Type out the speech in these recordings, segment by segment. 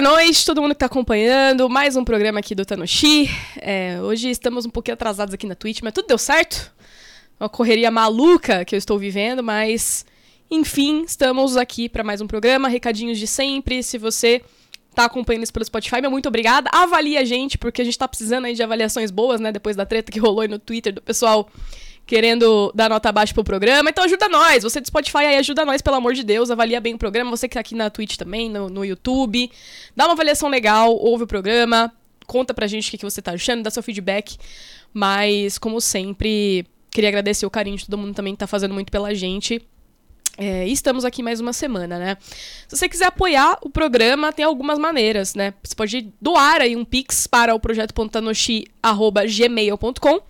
Boa noite, todo mundo que tá acompanhando. Mais um programa aqui do Tanoshi. É, hoje estamos um pouquinho atrasados aqui na Twitch, mas tudo deu certo. Uma correria maluca que eu estou vivendo, mas enfim, estamos aqui para mais um programa. Recadinhos de sempre. Se você tá acompanhando isso pelo Spotify, meu muito obrigada. Avalie a gente, porque a gente tá precisando aí de avaliações boas, né? Depois da treta que rolou aí no Twitter do pessoal querendo dar nota baixa pro programa. Então ajuda nós. Você do Spotify aí, ajuda nós, pelo amor de Deus. Avalia bem o programa. Você que tá aqui na Twitch também, no, no YouTube. Dá uma avaliação legal, ouve o programa. Conta pra gente o que, que você tá achando, dá seu feedback. Mas, como sempre, queria agradecer o carinho de todo mundo também que tá fazendo muito pela gente. É, estamos aqui mais uma semana, né? Se você quiser apoiar o programa, tem algumas maneiras, né? Você pode doar aí um pix para o projeto.tanoshi.gmail.com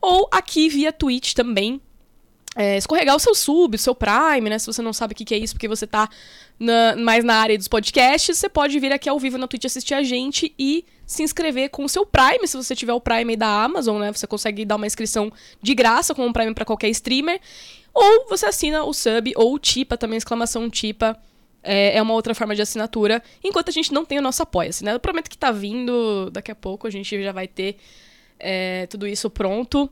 ou aqui via Twitch também. É, escorregar o seu sub, o seu Prime, né? Se você não sabe o que, que é isso, porque você tá na, mais na área dos podcasts, você pode vir aqui ao vivo na Twitch assistir a gente e se inscrever com o seu Prime, se você tiver o Prime aí da Amazon, né? Você consegue dar uma inscrição de graça com o Prime para qualquer streamer. Ou você assina o sub ou o Tipa também, exclamação Tipa. É, é uma outra forma de assinatura, enquanto a gente não tem o nosso apoia-se, né? Eu prometo que tá vindo daqui a pouco, a gente já vai ter é, tudo isso pronto.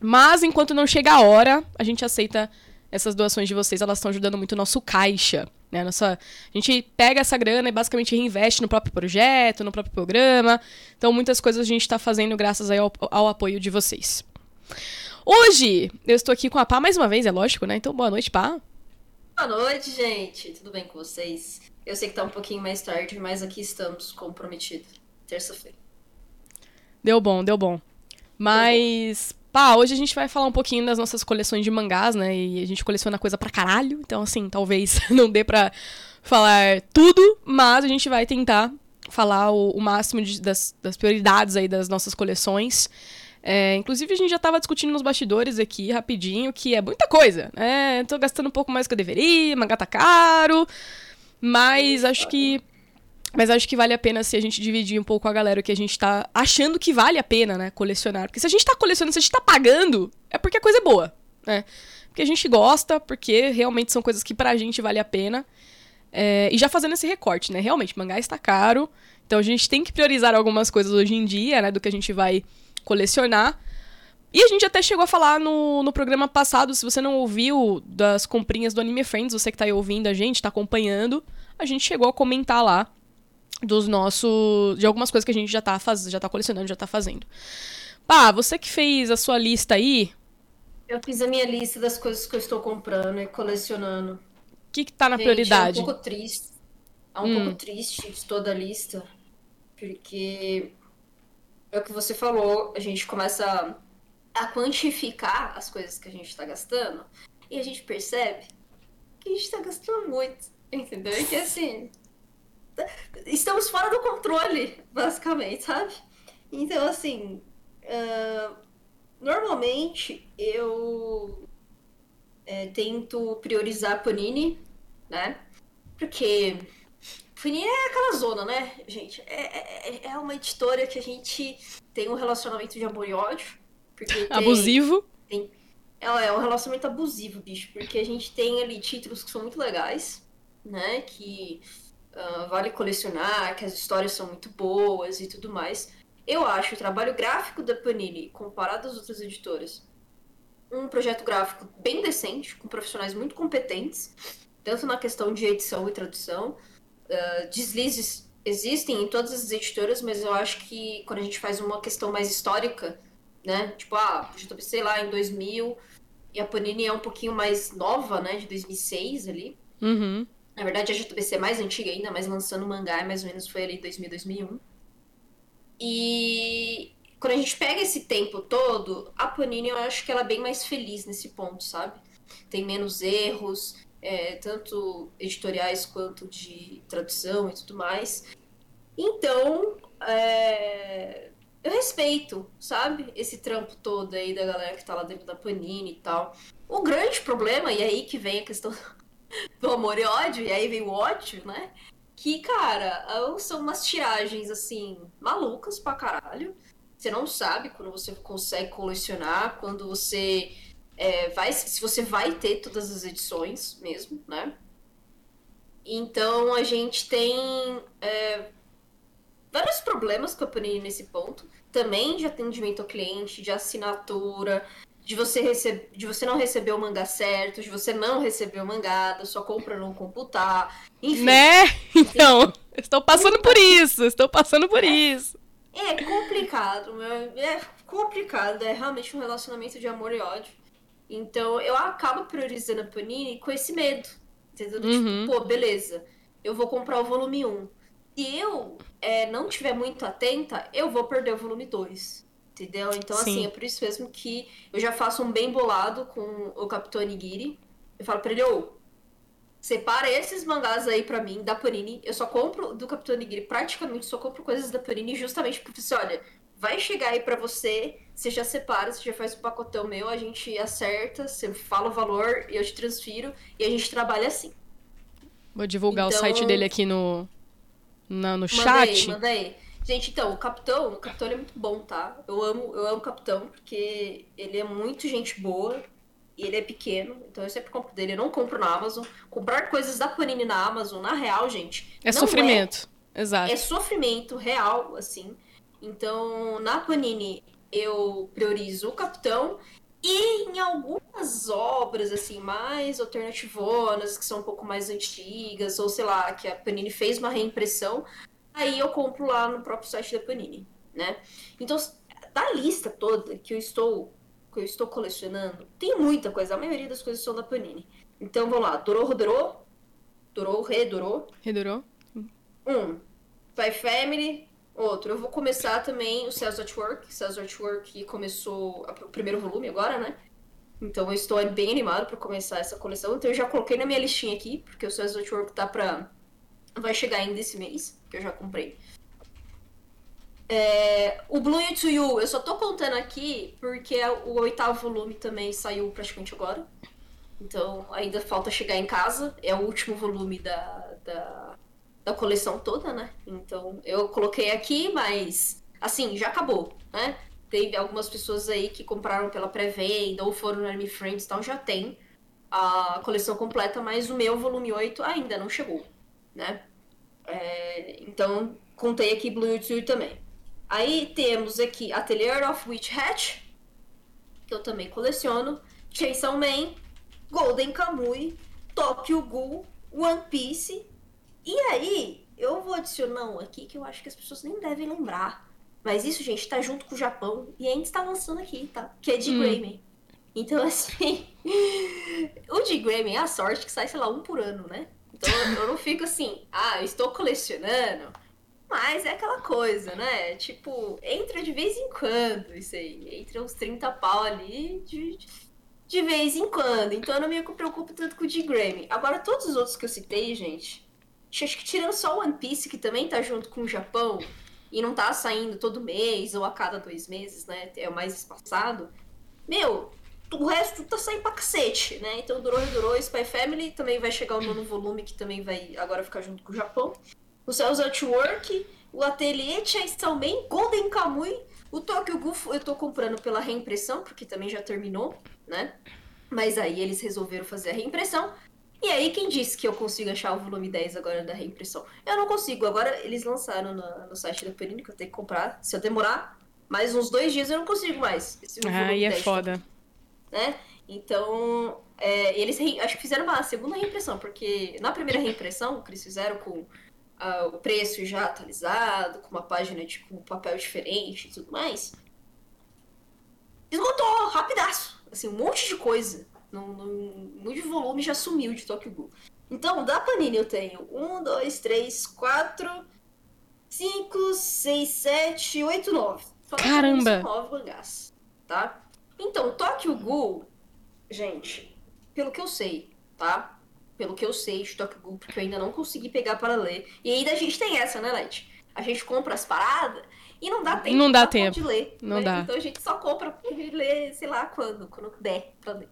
Mas enquanto não chega a hora, a gente aceita essas doações de vocês, elas estão ajudando muito o nosso caixa. Né? Nossa, a gente pega essa grana e basicamente reinveste no próprio projeto, no próprio programa. Então, muitas coisas a gente está fazendo graças ao, ao, apoio de vocês. Hoje, eu estou aqui com a Pá mais uma vez, é lógico, né? Então, boa noite, Pá. Boa noite, gente. Tudo bem com vocês? Eu sei que tá um pouquinho mais tarde, mas aqui estamos comprometidos. Terça-feira. Deu bom, deu bom. Mas, pá, hoje a gente vai falar um pouquinho das nossas coleções de mangás, né? E a gente coleciona coisa pra caralho. Então, assim, talvez não dê pra falar tudo, mas a gente vai tentar falar o, o máximo de, das, das, prioridades aí das nossas coleções. É, inclusive, a gente já tava discutindo nos bastidores aqui, rapidinho, que é muita coisa, né? Tô gastando um pouco mais do que eu deveria, mangá tá caro, mas acho que mas acho que vale a pena se a gente dividir um pouco a galera que a gente tá achando que vale a pena, né, colecionar. Porque se a gente tá colecionando, se a gente tá pagando, é porque a coisa é boa, né? Porque a gente gosta, porque realmente são coisas que pra gente vale a pena. É, e já fazendo esse recorte, né? Realmente, mangá está caro. Então a gente tem que priorizar algumas coisas hoje em dia, né? Do que a gente vai colecionar. E a gente até chegou a falar no, no programa passado, se você não ouviu das comprinhas do Anime Friends, você que tá aí ouvindo a gente, tá acompanhando, a gente chegou a comentar lá dos nossos. de algumas coisas que a gente já tá, faz, já tá colecionando, já tá fazendo. Pá, você que fez a sua lista aí. Eu fiz a minha lista das coisas que eu estou comprando e colecionando. O que, que tá na gente, prioridade? É um pouco triste. É um hum. pouco triste toda a lista. Porque é o que você falou, a gente começa a quantificar as coisas que a gente está gastando e a gente percebe que a gente está gastando muito. Entendeu? E que assim estamos fora do controle, basicamente, sabe? Então, assim, uh, normalmente eu é, tento priorizar Panini, né? Porque Panini é aquela zona, né, gente? É, é, é, uma editora que a gente tem um relacionamento de amor e ódio. Porque Abusivo? Tem, é, é um relacionamento abusivo, bicho. Porque a gente tem ali títulos que são muito legais, né? Que uh, vale colecionar, que as histórias são muito boas e tudo mais. Eu acho o trabalho gráfico da Panini, comparado às outras editoras, um projeto gráfico bem decente, com profissionais muito competentes, tanto na questão de edição e tradução. Uh, deslizes existem em todas as editoras, mas eu acho que quando a gente faz uma questão mais histórica, né? Tipo, ah, eu sei lá, em 2000, e a Panini é um pouquinho mais nova, né? De 2006 ali. Uhum. Na verdade, a JBC é mais antiga ainda, mas lançando mangá, mais ou menos foi ali 2000, 2001. E quando a gente pega esse tempo todo, a Panini eu acho que ela é bem mais feliz nesse ponto, sabe? Tem menos erros, é, tanto editoriais quanto de tradução e tudo mais. Então, é, eu respeito, sabe? Esse trampo todo aí da galera que tá lá dentro da Panini e tal. O grande problema, e é aí que vem a questão do amor e ódio, e aí vem o ódio, né? Que, cara, são umas tiragens, assim, malucas pra caralho. Você não sabe quando você consegue colecionar, quando você é, vai. Se você vai ter todas as edições mesmo, né? Então a gente tem é, vários problemas com a Panini nesse ponto. Também de atendimento ao cliente, de assinatura, de você, recebe, de você não receber o mangá certo, de você não receber o mangá, da sua compra não computar, enfim. Né? Então, estou passando por isso, estou passando por isso. É complicado, é complicado, é realmente um relacionamento de amor e ódio. Então, eu acabo priorizando a Panini com esse medo, entendeu? Uhum. Tipo, pô, beleza, eu vou comprar o volume 1. Se eu é, não estiver muito atenta, eu vou perder o volume 2. Entendeu? Então, Sim. assim, é por isso mesmo que eu já faço um bem bolado com o Capitão Nigiri. Eu falo pra ele, ô, separa esses mangás aí pra mim, da Panini. Eu só compro do Capitão Nigiri, praticamente só compro coisas da Panini justamente porque, assim, olha, vai chegar aí pra você, você já separa, você já faz o pacotão meu, a gente acerta, você fala o valor e eu te transfiro, e a gente trabalha assim. Vou divulgar então, o site dele aqui no, no, no chat. Aí, manda aí. Gente, então, o Capitão, o Capitão é muito bom, tá? Eu amo, eu amo o Capitão, porque ele é muito gente boa e ele é pequeno, então eu sempre compro dele. Eu não compro na Amazon. Comprar coisas da Panini na Amazon, na real, gente. É sofrimento. É, Exato. É sofrimento real, assim. Então, na Panini, eu priorizo o Capitão. E em algumas obras, assim, mais alternativonas, que são um pouco mais antigas, ou sei lá, que a Panini fez uma reimpressão, aí eu compro lá no próprio site da Panini, né? Então, da lista toda que eu estou que eu estou colecionando, tem muita coisa, a maioria das coisas são da Panini. Então, vamos lá, Dorô, Dorô, Dorô, Redorô. Redorô. Um, Spy Family, outro. Eu vou começar também o Cells at Work, Cells at Work começou o primeiro volume agora, né? Então eu estou bem animado para começar essa coleção. Então eu já coloquei na minha listinha aqui, porque o Cells at Work tá pra... vai chegar ainda esse mês que eu já comprei. É, o Blue You, eu só tô contando aqui porque o oitavo volume também saiu praticamente agora. Então ainda falta chegar em casa. É o último volume da, da, da coleção toda, né? Então eu coloquei aqui, mas assim, já acabou, né? Teve algumas pessoas aí que compraram pela pré-venda ou foram no Anime Friends, então já tem a coleção completa, mas o meu volume 8 ainda não chegou, né? É, então, contei aqui Blue Yutsu também. Aí temos aqui Atelier of Witch Hat, que eu também coleciono, Chainsaw Man, Golden Kamui, Tokyo Ghoul, One Piece. E aí, eu vou adicionar um aqui que eu acho que as pessoas nem devem lembrar. Mas isso, gente, tá junto com o Japão e ainda está lançando aqui, tá? Que é de hum. Grayman. Então, assim, o de Grayman é a sorte que sai, sei lá, um por ano, né? Então eu não fico assim, ah, estou colecionando. Mas é aquela coisa, né? Tipo, entra de vez em quando, isso aí. Entra uns 30 pau ali de, de vez em quando. Então eu não me preocupo tanto com o de Grammy. Agora, todos os outros que eu citei, gente, acho que tirando só o One Piece, que também tá junto com o Japão, e não tá saindo todo mês ou a cada dois meses, né? É o mais espaçado. Meu, o resto tá saindo pra cacete, né? Então durou e durou. Spy Family também vai chegar o nono volume, que também vai agora ficar junto com o Japão. O Cells at Work, o Atelier Chainsaw Golden Kamui, o Tokyo Ghoul eu tô comprando pela reimpressão, porque também já terminou, né? Mas aí eles resolveram fazer a reimpressão. E aí, quem disse que eu consigo achar o volume 10 agora da reimpressão? Eu não consigo. Agora eles lançaram no, no site da Panini que eu tenho que comprar. Se eu demorar mais uns dois dias, eu não consigo mais. Esse ah, aí é foda né? Então, é, eles acho que fizeram uma segunda reimpressão, porque na primeira reimpressão que eles fizeram com uh, o preço já atualizado, com uma página de, com um papel diferente e tudo mais, esgotou rapidaço. Assim, um monte de coisa. Num, num, muito volume já sumiu de Tokyo Ghoul. Então, da Panini eu tenho um, dois, três, quatro, cinco, seis, sete, oito, nove. Caramba! Nove mangás, tá? Então, Tokyo Ghoul, gente, pelo que eu sei, tá? Pelo que eu sei de Tokyo Ghoul, porque eu ainda não consegui pegar para ler. E ainda a gente tem essa, né, Let? A gente compra as paradas e não dá tempo, não dá tempo. de ler. Não né? dá. Então a gente só compra pra ler, sei lá, quando, quando der pra ler.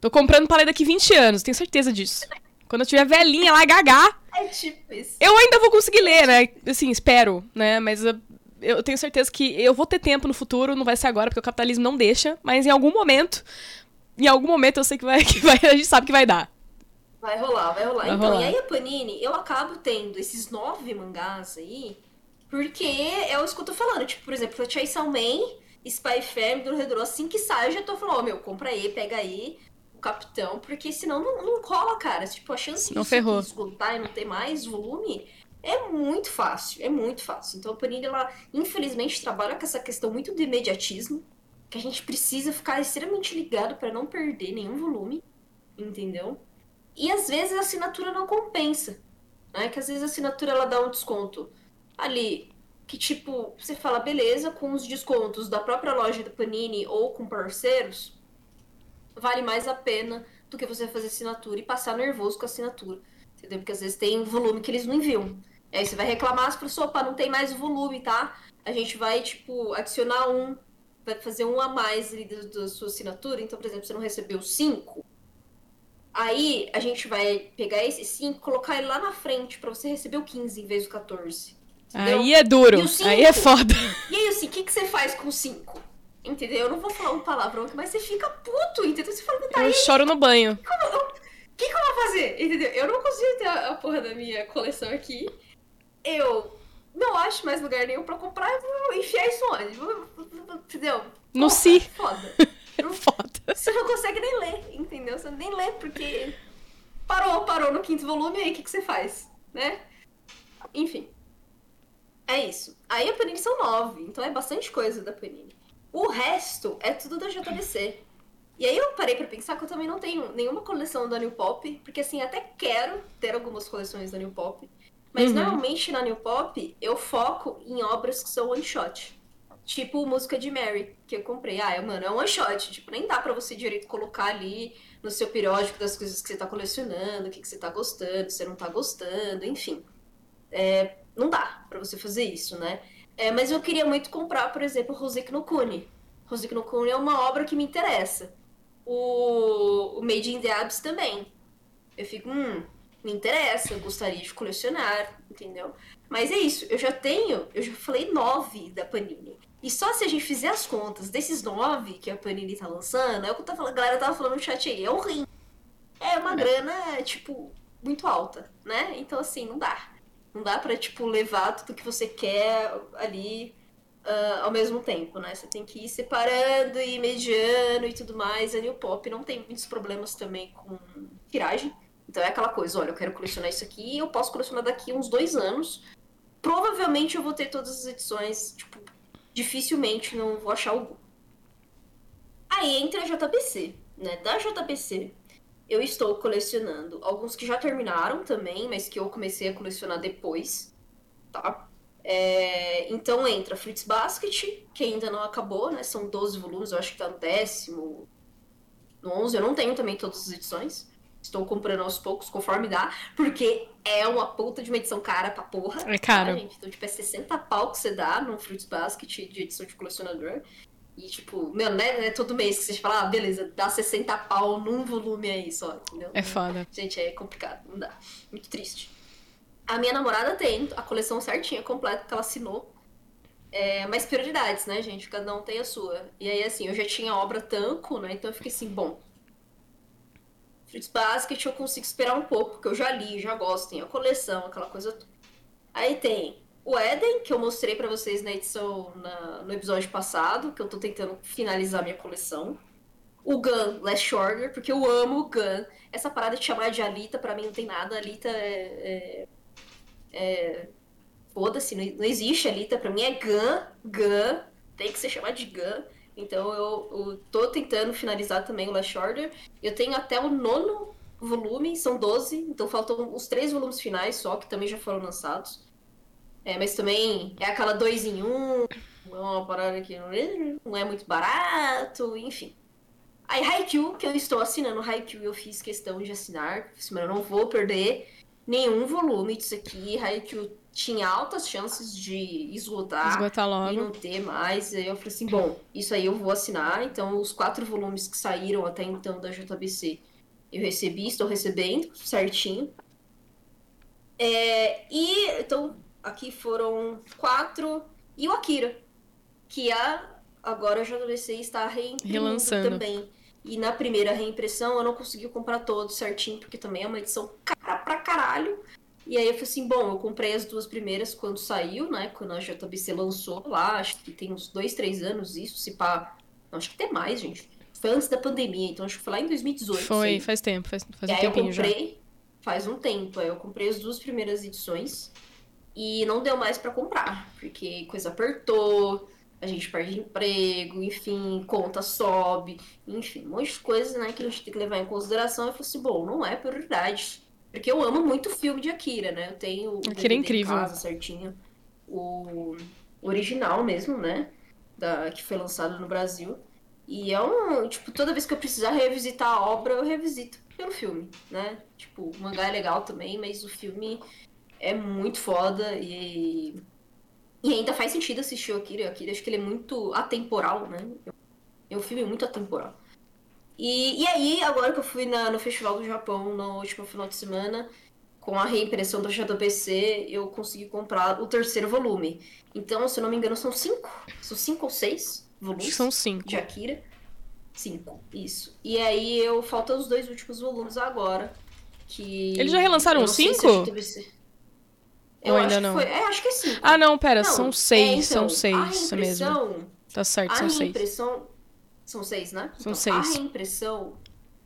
Tô comprando para ler daqui 20 anos, tenho certeza disso. Quando eu tiver velhinha lá, gagá. É tipo isso. Eu ainda vou conseguir ler, né? Assim, espero, né? Mas eu tenho certeza que eu vou ter tempo no futuro, não vai ser agora, porque o capitalismo não deixa, mas em algum momento, em algum momento eu sei que vai, que vai a gente sabe que vai dar. Vai rolar, vai rolar. Vai então, rolar. e aí a Panini, eu acabo tendo esses nove mangás aí, porque é isso que eu tô falando. Tipo, por exemplo, Chainsaw Man, Spy Family, Dorohedoro, assim que sai, eu já tô falando, ó, meu, compra aí, pega aí o Capitão, porque senão não, não cola, cara. Tipo, a chance Não disso ferrou. esgotar e não ter mais volume é muito fácil, é muito fácil. Então a Panini, ela, infelizmente, trabalha com essa questão muito do imediatismo, que a gente precisa ficar extremamente ligado pra não perder nenhum volume, entendeu? E às vezes a assinatura não compensa, né? Que às vezes a assinatura ela dá um desconto ali que tipo, você fala, beleza, com os descontos da própria loja da Panini ou com parceiros, vale mais a pena do que você fazer assinatura e passar nervoso com a assinatura. Entendeu? Porque às vezes tem um volume que eles não enviam. E aí você vai reclamar, as pessoas, opa, não tem mais o volume, tá? A gente vai, tipo, adicionar um, vai fazer um a mais ali da, da sua assinatura. Então, por exemplo, você não recebeu cinco. Aí a gente vai pegar esse 5 colocar ele lá na frente pra você receber o 15 em vez do 14. Entendeu? Aí é duro. Cinco? Aí é foda. E aí, assim, o que, que você faz com o 5? Entendeu? Eu não vou falar um palavrão aqui, mas você fica puto, entendeu? Você fala, tá Eu aí, choro no banho. o que, que eu vou fazer? Entendeu? Eu não consigo ter a, a porra da minha coleção aqui. Eu não acho mais lugar nenhum pra comprar, eu vou enfiar isso onde? Entendeu? No Porra, si. Foda. É foda. Você não consegue nem ler, entendeu? Você nem lê porque parou, parou no quinto volume, e aí o que, que você faz? Né? Enfim. É isso. Aí a Panini são nove, então é bastante coisa da Panini. O resto é tudo da JBC. E aí eu parei pra pensar que eu também não tenho nenhuma coleção da New Pop, porque assim, até quero ter algumas coleções da New Pop, mas Uhum. normalmente na New Pop eu foco em obras que são one shot. Tipo música de Mary, que eu comprei. Ah, mano, é um one shot. Tipo, nem dá pra você direito colocar ali no seu periódico das coisas que você tá colecionando, o que, que você tá gostando, se você não tá gostando, enfim. É, não dá pra você fazer isso, né? É, mas eu queria muito comprar, por exemplo, Rosek no Kune. Rosek no Kune é uma obra que me interessa. O, o Made in the Abyss também. Eu fico, hum, me interessa, eu gostaria de colecionar, entendeu? Mas é isso, eu já tenho, eu já falei nove da Panini. E só se a gente fizer as contas desses nove que a Panini tá lançando, é o que eu tava falando, a galera tava falando no chat aí, é um rim. É uma grana, tipo, muito alta, né? Então, assim, não dá. Não dá pra, tipo, levar tudo que você quer ali ah, ao mesmo tempo, né? Você tem que ir separando e mediando e tudo mais. A New Pop não tem muitos problemas também com tiragem. Então é aquela coisa, olha, eu quero colecionar isso aqui, eu posso colecionar daqui uns dois anos. Provavelmente eu vou ter todas as edições, tipo, dificilmente não vou achar algum. Aí entra a JBC, né? Da JBC, eu estou colecionando alguns que já terminaram também, mas que eu comecei a colecionar depois, tá? É, então entra Fruits Basket, que ainda não acabou, né? São 12 volumes, eu acho que tá no décimo, no 11. Eu não tenho também todas as edições. Estou comprando aos poucos, conforme dá, porque é uma puta de uma edição cara pra porra. É caro. Tá, gente? Então, tipo, é 60 pau que você dá no Fruits Basket de edição de colecionador. E, tipo, meu, né? É todo mês que você fala, ah, beleza, dá 60 pau num volume aí só, entendeu? É foda. Gente, é complicado, não dá. Muito triste. A minha namorada tem a coleção certinha, completa, que ela assinou. É, mas prioridades, né, gente? Cada um tem a sua. E aí, assim, eu já tinha obra Tanco, né? Então eu fiquei assim, bom. Fruits Basket eu consigo esperar um pouco, porque eu já li, já gosto, tem a coleção, aquela coisa toda. Aí tem o Eden, que eu mostrei pra vocês na edição, na- no episódio passado, que eu tô tentando finalizar minha coleção. O Gun, Last Order, porque eu amo o Gun. Essa parada de chamar de Alita, pra mim não tem nada. Alita é. é, é- Foda-se, não, não existe Alita. Pra mim é Gun, Gun. Tem que ser chamado de Gun. Então eu, eu tô tentando finalizar também o Last Order. Eu tenho até o nono volume, são 12, então faltam os três volumes finais só, que também já foram lançados. É, mas também é aquela dois em um, é uma parada que não é, muito barato, enfim. Aí Haikyuu, que eu estou assinando Haikyuu, eu fiz questão de assinar, eu não vou perder nenhum volume disso aqui. Haikyuu tinha altas chances de esgotar Esgotar e logo. não ter mais. Aí eu falei assim, bom, isso aí eu vou assinar. Então, os quatro volumes que saíram até então da JBC, eu recebi, estou recebendo certinho. É, e, então, aqui foram quatro. E o Akira, que a, agora a JBC está Relançando. também. E na primeira reimpressão eu não consegui comprar todos certinho, porque também é uma edição cara pra caralho. E aí eu falei assim, bom, eu comprei as duas primeiras quando saiu, né? Quando a JBC lançou lá, acho que tem uns dois, três anos isso, se pá. Não, acho que tem mais, gente. Foi antes da pandemia, então acho que foi lá em 2018. Foi, sei. faz tempo, faz, faz e um aí eu tempinho já. comprei, faz um tempo, aí eu comprei as duas primeiras edições e não deu mais pra comprar, porque coisa apertou, a gente perde emprego, enfim, conta sobe, enfim, um monte de coisas, né, que a gente tem que levar em consideração. Eu falei assim, bom, não é prioridade. Porque eu amo muito o filme de Akira, né? Eu tenho o Akira é incrível. casa certinho. O original mesmo, né? Da, que foi lançado no Brasil. E é um. Tipo, toda vez que eu precisar revisitar a obra, eu revisito pelo filme, né? Tipo, o mangá é legal também, mas o filme é muito foda e. E ainda faz sentido assistir o Akira. O Akira, acho que ele é muito atemporal, né? É um filme muito atemporal. E, e aí, agora que eu fui na- no Festival do Japão no último final de semana, com a reimpressão do JBC, eu consegui comprar o terceiro volume. Então, se eu não me engano, são cinco. São cinco ou seis volumes são cinco. de Akira. Cinco, isso. E aí eu faltam os dois últimos volumes agora. Que. Eles já relançaram os cinco? Eu Ou acho ainda que não? foi. É, acho que é cinco. Ah, não, pera, Não, são é, seis, então, são seis, a isso mesmo. Tá certo, são seis. reimpressão. São seis, né? São Então, seis. A reimpressão,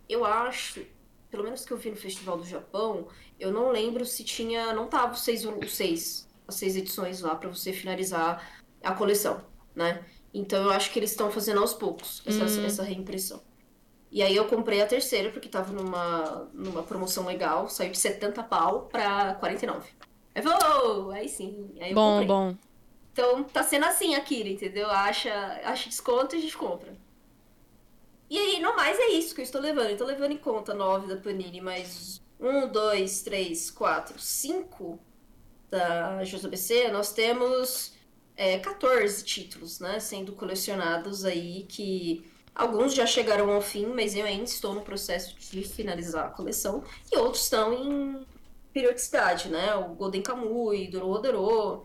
eu acho, pelo menos que eu vi no Festival do Japão, eu não lembro se tinha. Não tava os seis, os seis, as seis edições lá pra você finalizar a coleção, né? Então eu acho que eles estão fazendo aos poucos essa, Hum. essa reimpressão. E aí eu comprei a terceira, porque tava numa, numa promoção legal, saiu de 70 pau pra 49. Aí vou, aí sim. Aí Bom, comprei. bom. Então tá sendo assim, Akira, entendeu? Acha, acha desconto e a gente compra. E aí, no mais, é isso que eu estou levando. Eu tô levando em conta 9 da Panini, mais 1, 2, 3, 4, 5 da JBC. Nós temos é, 14 títulos, né? Sendo colecionados aí, que alguns já chegaram ao fim, mas eu ainda estou no processo de finalizar a coleção. E outros estão em periodicidade, né? O Golden Kamuy, Dororodoro,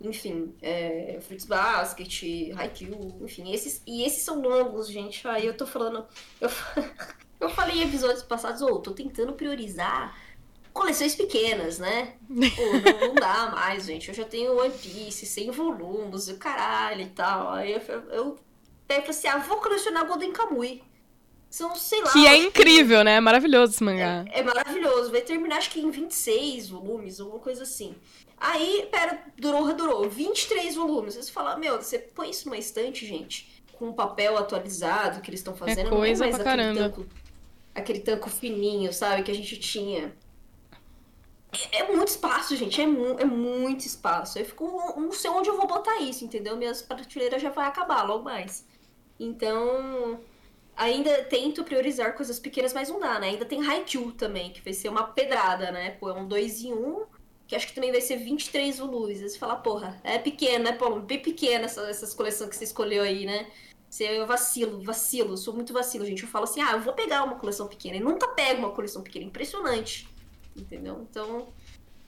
enfim, é, Fruits Basket, Haikyuu, enfim, esses, e esses são longos, gente. Aí eu tô falando, eu, eu falei em episódios passados, ô, tô tentando priorizar coleções pequenas, né? Pô, não, não dá mais, gente. Eu já tenho One Piece, 100 volumes, o caralho e tal. Aí eu, eu, até falei assim, ah, vou colecionar Golden Kamuy. São, sei lá. Que é incrível, né? Maravilhoso esse mangá. é maravilhoso. Vai terminar, acho que em 26 volumes, alguma coisa assim. Aí, pera, durou, durou. 23 volumes. Você fala, meu, você põe isso numa estante, gente, com um papel atualizado que eles estão fazendo. coisa não é mais pra aquele caramba. tanco, aquele tanco fininho, sabe, que a gente tinha. É, é muito espaço, gente. É, mu é muito espaço. Eu fico, não sei onde eu vou botar isso, entendeu? Minhas prateleiras já vai acabar logo mais. Então, ainda tento priorizar coisas pequenas, mas não dá, né? Ainda tem Haikyuu também, que vai ser uma pedrada, né? Pô, é um 2 em 1, um, que acho que também vai ser 23 volumes. Você fala, porra, é pequeno, né, Paulo? Bem pequena essa, essas coleções que você escolheu aí, né? Você, eu vacilo, vacilo, sou muito vacilo, gente. Eu falo assim, ah, eu vou pegar uma coleção pequena. E nunca pego uma coleção pequena. Impressionante. Entendeu? Então,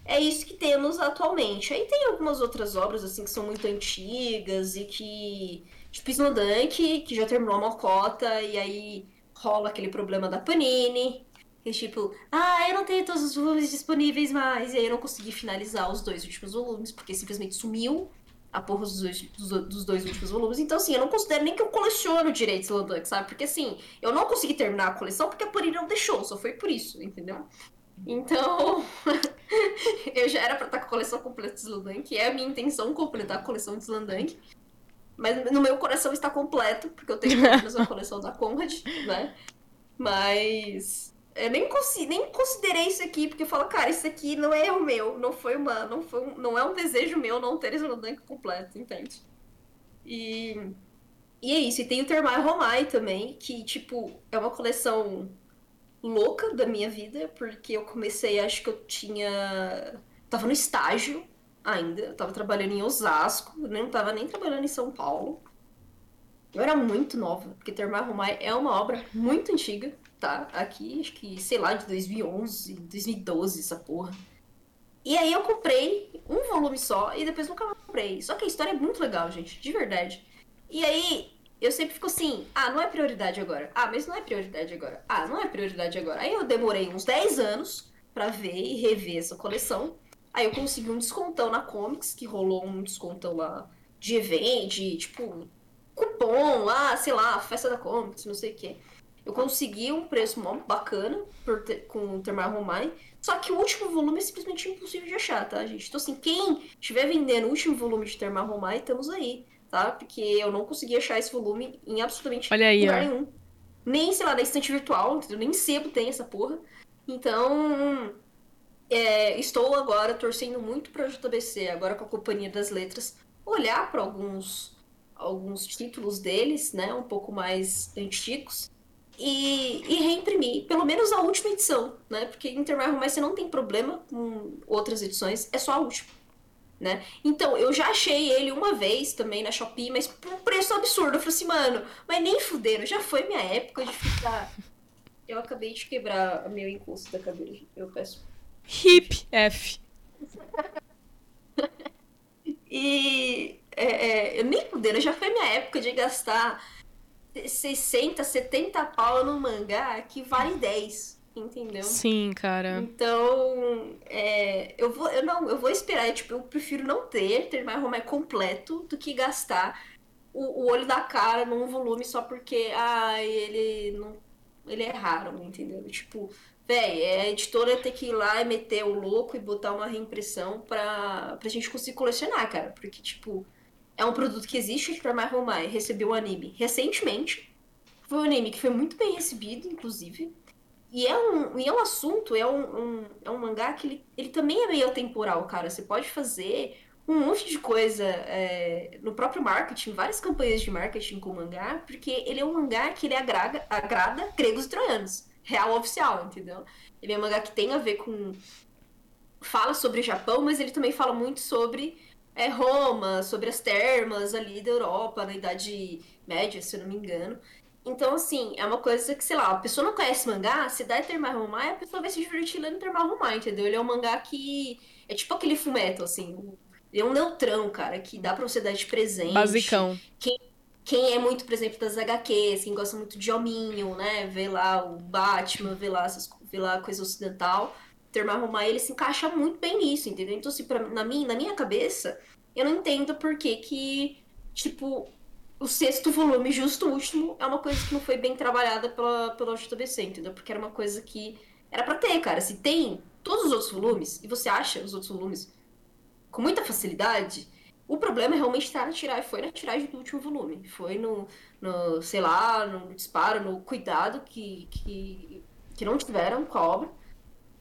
é isso que temos atualmente. Aí tem algumas outras obras, assim, que são muito antigas e que. Tipo Snowdunk, que já terminou a mocota, e aí rola aquele problema da Panini. Que é tipo, ah, eu não tenho todos os volumes disponíveis mais. E aí eu não consegui finalizar os dois últimos volumes, porque simplesmente sumiu a porra dos dois, dos, dos dois últimos volumes. Então, assim, eu não considero nem que eu coleciono direitos Slowdunk, sabe? Porque, assim, eu não consegui terminar a coleção porque a Panini não deixou, só foi por isso, entendeu? Então, eu já era pra estar com a coleção completa de Slowdunk, é a minha intenção completar a coleção de Slowdunk. Mas no meu coração está completo, porque eu tenho apenas uma coleção da Conrad, né? Mas eu nem, consi nem considerei isso aqui, porque eu falo, cara, isso aqui não é o meu, não foi uma. Não, foi um, não é um desejo meu não ter Slowdunk completo, entende? E. E é isso, e tem o Termai Romai também, que, tipo, é uma coleção louca da minha vida, porque eu comecei, acho que eu tinha. Tava no estágio ainda, eu tava trabalhando em Osasco, não tava nem trabalhando em São Paulo. Eu era muito nova, porque Termar Romai é uma obra muito antiga, tá? Aqui, acho que, sei lá, de 2011, 2012, essa porra. E aí eu comprei um volume só e depois nunca mais comprei. Só que a história é muito legal, gente, de verdade. E aí, eu sempre fico assim, ah, não é prioridade agora. Ah, mas não é prioridade agora. Ah, não é prioridade agora. Aí eu demorei uns 10 anos para ver e rever essa coleção. Aí eu consegui um descontão na Comics, que rolou um descontão lá de evento, de, tipo, cupom lá, sei lá, festa da Comics, não sei o quê. Eu consegui um preço mó bacana por ter, com o Termar Romai. Só que o último volume é simplesmente impossível de achar, tá, gente? Então, assim, quem estiver vendendo o último volume de Termar Romai, estamos aí, tá? Porque eu não consegui achar esse volume em absolutamente aí, lugar ó. nenhum. Nem, sei lá, na estante virtual, entendeu? Nem sebo tem essa porra. Então, é, estou agora torcendo muito pra JBC, agora com a Companhia das Letras, olhar para alguns, alguns títulos deles, né? Um pouco mais antigos e, e, reimprimir, pelo menos a última edição, né? Porque Intermarvel mais você não tem problema com outras edições, é só a última, né? Então, eu já achei ele uma vez também na Shopee, mas por um preço absurdo. Eu falei assim, mano, mas nem fuderam, já foi minha época de ficar. Eu acabei de quebrar o meu encosto da cadeira, eu peço. Hip F. e é, é, eu nem fuderam, já foi minha época de gastar 60, 70 pau no mangá que vale 10. Entendeu? Sim, cara. Então, é, eu vou, eu não, eu vou esperar, tipo, eu prefiro não ter, ter mais romance completo do que gastar o, o, olho da cara num volume só porque, ah, ele não, ele é raro, entendeu? Tipo, véi, é a editora ter que ir lá e meter o louco e botar uma reimpressão pra, pra gente conseguir colecionar, cara, porque, tipo, é um produto que existe para My Homai, recebeu um anime recentemente. Foi um anime que foi muito bem recebido, inclusive. E é um, e é um assunto, é um, um, é um mangá que ele, ele também é meio atemporal, cara. Você pode fazer um monte de coisa é, no próprio marketing, várias campanhas de marketing com o mangá, porque ele é um mangá que ele agrada, agrada gregos e troianos. Real oficial, entendeu? Ele é um mangá que tem a ver com. Fala sobre o Japão, mas ele também fala muito sobre é Roma, sobre as termas ali da Europa, na Idade Média, se eu não me engano. Então, assim, é uma coisa que, sei lá, a pessoa não conhece mangá, se dá Termar Romai, a pessoa vai se divertir lendo Termar Romai, entendeu? Ele é um mangá que. É tipo aquele fumeto, assim. Ele é um neutrão, cara, que dá pra você dar de presente. Basicão. Quem, quem é muito, por exemplo, das HQs, quem gosta muito de hominho, né? Vê lá o Batman, vê lá, essas, vê lá a coisa ocidental Termar Romai, ele se encaixa muito bem nisso, entendeu? Então, assim, pra, na, minha, na minha cabeça, eu não entendo por que que, tipo, o sexto volume, justo o último, é uma coisa que não foi bem trabalhada pela, pela JBC, entendeu? Porque era uma coisa que era pra ter, cara. Se tem todos os outros volumes, e você acha os outros volumes com muita facilidade, o problema é realmente estar na tiragem. Foi na tiragem do último volume. Foi no, no sei lá, no disparo, no cuidado que, que, que não tiveram com a obra.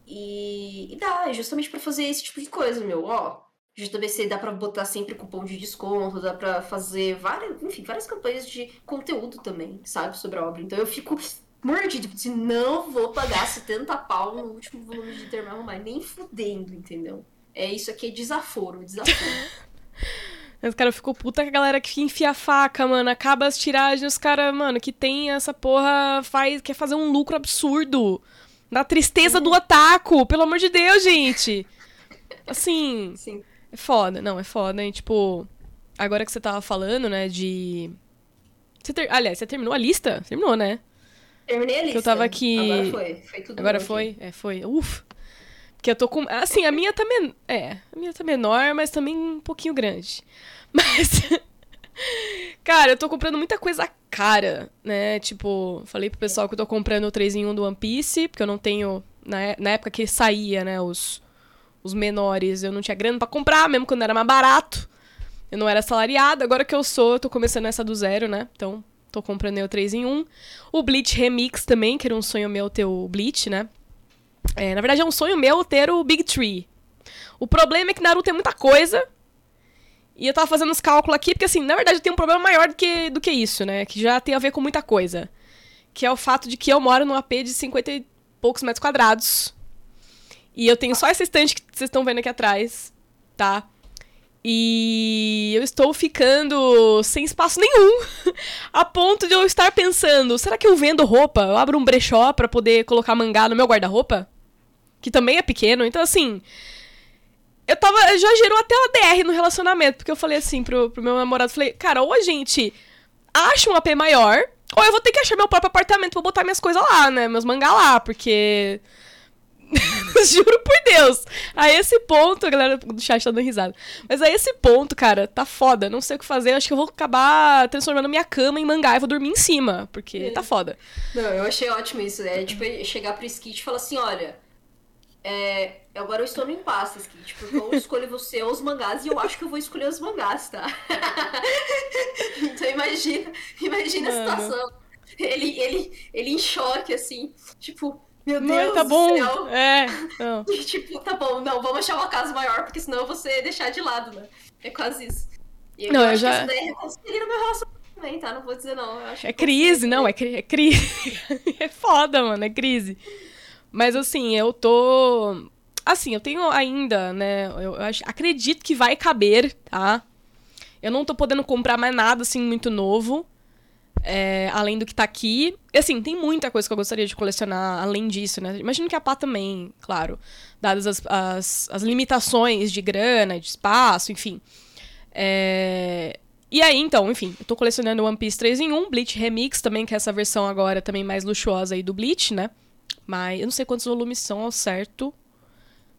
E, e dá, é justamente para fazer esse tipo de coisa, meu. Ó, JBC dá para botar sempre cupom de desconto, dá para fazer várias, enfim, várias campanhas de conteúdo também, sabe, sobre a obra. Então eu fico mordido, tipo assim, não vou pagar 70 pau no último volume de Termal mais, nem fudendo, entendeu? É isso aqui é desaforo, desaforo. Os caras ficou puta que a galera que enfia a faca, mano, acaba as tiragens, os caras, mano, que tem essa porra, faz, quer fazer um lucro absurdo. Na tristeza do ataco, pelo amor de Deus, gente. Assim. Sim. É foda, não, é foda, hein? Tipo, agora que você tava falando, né, de. Você ter... Aliás, você terminou a lista? Terminou, né? Terminei a lista. Que eu tava aqui. Agora foi. Foi tudo Agora foi? É, foi. Uf. Porque eu tô com. Assim, a minha tá men... É, a minha tá menor, mas também um pouquinho grande. Mas. Cara, eu tô comprando muita coisa cara, né? Tipo, falei pro pessoal que eu tô comprando o 3 em 1 do One Piece, porque eu não tenho. Na, na época que saía, né, os, os menores, eu não tinha grana para comprar, mesmo quando era mais barato. Eu não era salariada, agora que eu sou, eu tô começando essa do zero, né? Então, tô comprando o 3 em 1. O Bleach Remix também, que era um sonho meu ter o Bleach, né? É, na verdade, é um sonho meu ter o Big Tree. O problema é que Naruto tem muita coisa, e eu tava fazendo os cálculos aqui, porque assim, na verdade tem um problema maior do que, do que isso, né? Que já tem a ver com muita coisa. Que é o fato de que eu moro num AP de 50 e poucos metros quadrados. E eu tenho só essa estante que vocês estão vendo aqui atrás, tá? E eu estou ficando sem espaço nenhum. a ponto de eu estar pensando, será que eu vendo roupa? Eu abro um brechó para poder colocar mangá no meu guarda-roupa? Que também é pequeno. Então, assim, eu tava. Já gerou até uma DR no relacionamento, porque eu falei assim pro, pro meu namorado, falei, cara, ou a gente acho um AP maior, ou eu vou ter que achar meu próprio apartamento pra botar minhas coisas lá, né? Meus mangá lá, porque. Juro por Deus. A esse ponto, a galera do chat tá dando risada. Mas a esse ponto, cara, tá foda. Não sei o que fazer. Acho que eu vou acabar transformando minha cama em mangá e vou dormir em cima. Porque é. tá foda. Não, eu achei ótimo isso. É tipo chegar pro Skit e falar assim: olha. É, agora eu estou no impasse, Skit, porque eu escolho você ou os mangás e eu acho que eu vou escolher os mangás, tá? então imagina, imagina Mano. a situação. Ele, ele, ele em choque, assim, tipo, meu Deus Não, tá bom. Céu. É. Não. E, tipo, tá bom, não, vamos achar uma casa maior, porque senão você deixar de lado, né? É quase isso. E eu, não, eu, eu já... isso daí é meu relacionamento também, tá? Não vou dizer não. é crise, não, é, cri é crise. é foda, mano, é crise. Mas assim, eu tô. Assim, eu tenho ainda, né? Eu, eu acho, acredito que vai caber, tá? Eu não tô podendo comprar mais nada, assim, muito novo. É, além do que tá aqui. Assim, tem muita coisa que eu gostaria de colecionar além disso, né? Imagino que a Pá também, claro. Dadas as, as, as limitações de grana, de espaço, enfim. É... E aí, então, enfim, eu tô colecionando One Piece 3 em 1, Bleach Remix também, que é essa versão agora também mais luxuosa aí do Bleach, né? Mas eu não sei quantos volumes são ao certo.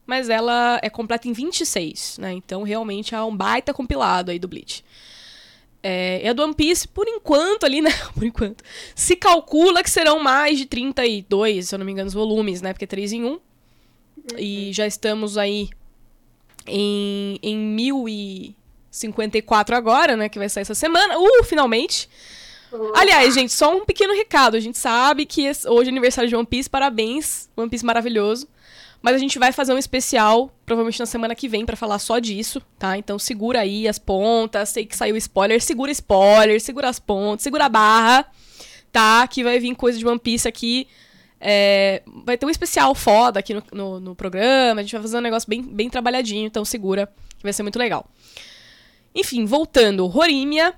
Mas ela é completa em 26, né? Então, realmente é um baita compilado aí do Bleach. É, e a do One Piece, por enquanto ali, né? Por enquanto. Se calcula que serão mais de 32, se eu não me engano, os volumes, né? Porque é 3 em 1. Uhum. E já estamos aí em, em 1054 agora, né? Que vai sair essa semana. Uh, finalmente! Aliás, gente, só um pequeno recado. A gente sabe que hoje é aniversário de One Piece. Parabéns. One Piece maravilhoso. Mas a gente vai fazer um especial, provavelmente na semana que vem, para falar só disso, tá? Então segura aí as pontas, sei que saiu spoiler, segura spoiler, segura as pontas, segura a barra, tá? Que vai vir coisa de One Piece aqui. É, vai ter um especial foda aqui no, no, no, programa, a gente vai fazer um negócio bem, bem trabalhadinho, então segura, que vai ser muito legal. Enfim, voltando, Rorimia,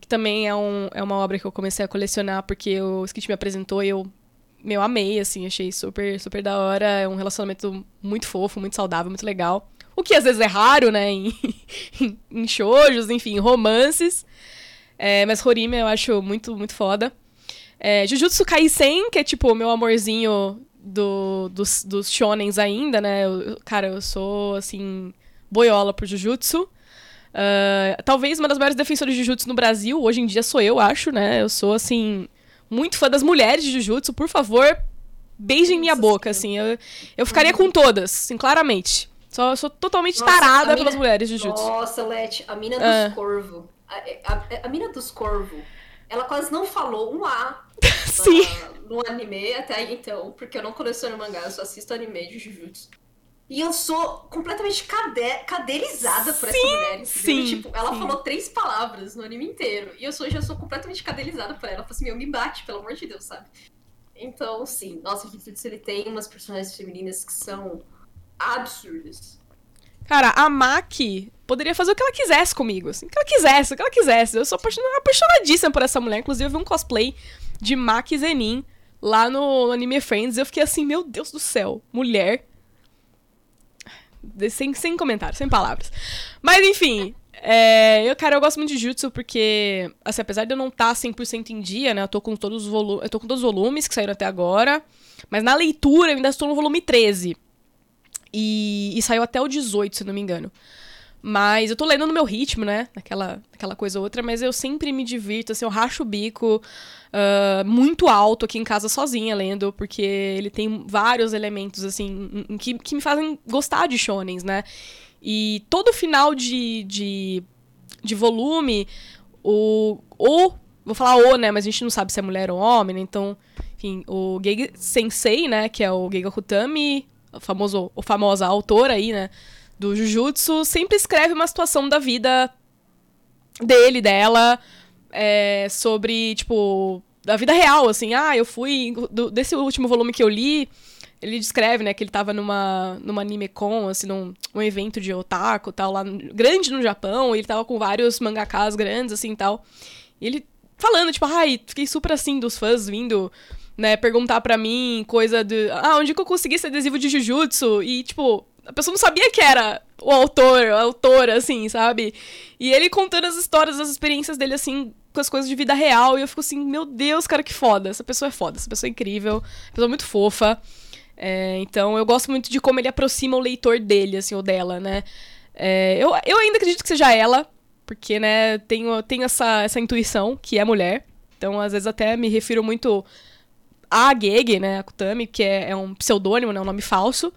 que também é, um, é uma obra que eu comecei a colecionar porque o Skit me apresentou e eu meu, amei, assim, achei super, super da hora. É um relacionamento muito fofo, muito saudável, muito legal. O que às vezes é raro, né, em, em, shoujos, enfim, romances. É, mas Horime eu acho muito, muito foda. É, Jujutsu Kaisen, que é tipo meu amorzinho do, dos, dos shonens ainda, né? Eu, cara, eu sou, assim, boiola por Jujutsu. Uh, talvez uma das maiores defensoras de Jujutsu no Brasil, hoje em dia sou eu, acho, né? Eu sou, assim, muito fã das mulheres de Jujutsu, por favor, beijem minha boca, assim. Eu, eu ficaria com todas, assim, claramente. Só, sou totalmente Nossa, tarada pelas mulheres de Jujutsu. Nossa, Leti, a mina ah. dos ah. corvo. A, a, a, mina dos corvo, ela quase não falou um A Sim. no anime até então, porque eu não coleciono mangá, eu só assisto anime de Jujutsu. E eu sou completamente cade cadelizada por sim, essa mulher. Sim, tipo, ela sim. falou três palavras no anime inteiro. E eu sou, já sou completamente cadelizada por ela. Ela falou assim, meu, me bate, pelo amor de Deus, sabe? Então, sim, nossa, Jujutsu ele tem umas personagens femininas que são absurdas. Cara, a Maki poderia fazer o que ela quisesse comigo, assim, o que ela quisesse, o que ela quisesse. Eu sou apaixonadíssima por essa mulher. Inclusive, eu vi um cosplay de Maki Zenin lá no Anime Friends. E eu fiquei assim, meu Deus do céu, mulher sem, sem comentários, sem palavras. Mas enfim, é, eu, cara, eu gosto muito de Jutsu porque, assim, apesar de eu não estar tá 100% em dia, né? Eu tô com todos os volumes, eu tô com todos os volumes que saíram até agora, mas na leitura eu ainda estou no volume 13. E, e saiu até o 18, se não me engano. Mas eu tô lendo no meu ritmo, né? Aquela, aquela coisa ou outra, mas eu sempre me divirto, assim, eu racho o bico uh, muito alto aqui em casa sozinha lendo, porque ele tem vários elementos, assim, que, que me fazem gostar de shonens, né? E todo final de, de, de volume, o, o. Vou falar o, né? Mas a gente não sabe se é mulher ou homem, né? Então, enfim, o Gege Sensei, né? Que é o Gege Hutami, o famoso, o famosa autora aí, né? Do Jujutsu sempre escreve uma situação da vida dele, dela, é, sobre, tipo, da vida real, assim. Ah, eu fui. Do, desse último volume que eu li, ele descreve, né, que ele tava numa, numa AnimeCon, assim, num um evento de otaku tal, lá grande no Japão, e ele tava com vários mangakas grandes, assim tal. E ele falando, tipo, ai, fiquei super assim dos fãs vindo. Né, perguntar pra mim coisa de. Ah, onde que eu consegui esse adesivo de Jujutsu? E, tipo, a pessoa não sabia que era o autor, a autora, assim, sabe? E ele contando as histórias, as experiências dele, assim, com as coisas de vida real e eu fico assim, meu Deus, cara, que foda. Essa pessoa é foda, essa pessoa é incrível, pessoa muito fofa. É, então eu gosto muito de como ele aproxima o leitor dele, assim, ou dela, né? É, eu, eu ainda acredito que seja ela, porque, né, tenho, tenho essa, essa intuição que é mulher. Então, às vezes, até me refiro muito a Gege, né, a Kutami, que é, é um pseudônimo, né, um nome falso.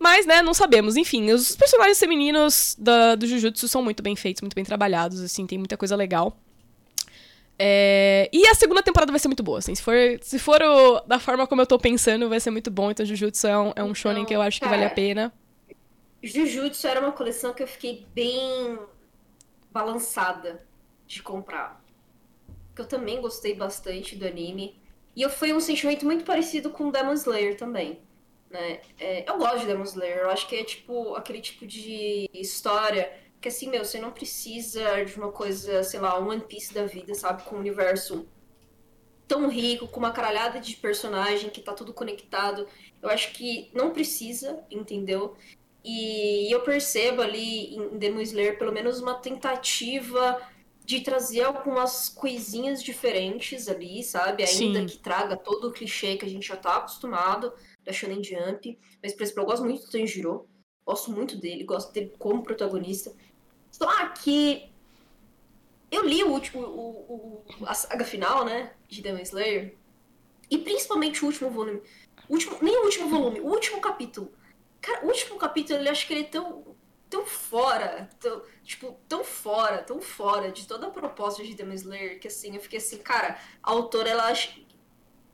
Mas, né, não sabemos. Enfim, os personagens femininos da, do Jujutsu são muito bem feitos, muito bem trabalhados, assim, tem muita coisa legal. É... E a segunda temporada vai ser muito boa, assim. Se for, se for o, da forma como eu tô pensando, vai ser muito bom. Então, Jujutsu é um, é um shonen que eu acho que vale a pena. Jujutsu era uma coleção que eu fiquei bem balançada de comprar. Porque eu também gostei bastante do anime. E eu foi um sentimento muito parecido com Demon Slayer também. Né? É, eu gosto de Demon Slayer, eu acho que é tipo aquele tipo de história que assim, meu, você não precisa de uma coisa, sei lá, um One Piece da vida, sabe? Com um universo tão rico, com uma caralhada de personagem que tá tudo conectado. Eu acho que não precisa, entendeu? E eu percebo ali em Demon Slayer pelo menos uma tentativa de trazer algumas coisinhas diferentes ali, sabe? Ainda Sim. que traga todo o clichê que a gente já tá acostumado da Shonen Jump. Mas, por exemplo, eu gosto muito do Tanjiro. Gosto muito dele, gosto dele como protagonista. Só que eu li o último, o, o, a saga final, né, de Demon Slayer, e principalmente o último volume. Último, nem o último volume, o último capítulo. Cara, o último capítulo, eu acho que ele é tão, tão fora, tão, tipo, tão fora, tão fora de toda a proposta de Demon Slayer, que assim, eu fiquei assim, cara, a autora, ela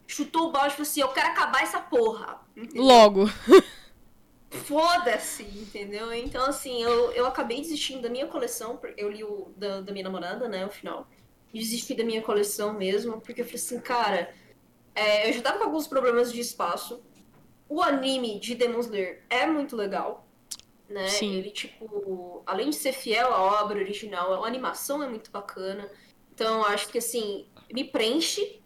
chutou o balde e falou assim, eu quero acabar essa porra. Entendeu? Logo. Foda-se, entendeu? Então, assim, eu, eu acabei desistindo da minha coleção, eu li o da, da minha namorada, né, o final. Desisti da minha coleção mesmo, porque eu falei assim, cara, é, eu já tava com alguns problemas de espaço, o anime de Demon Slayer é muito legal, né? Sim. Ele, tipo, além de ser fiel à obra original, a animação é muito bacana. Então, acho que, assim, me preenche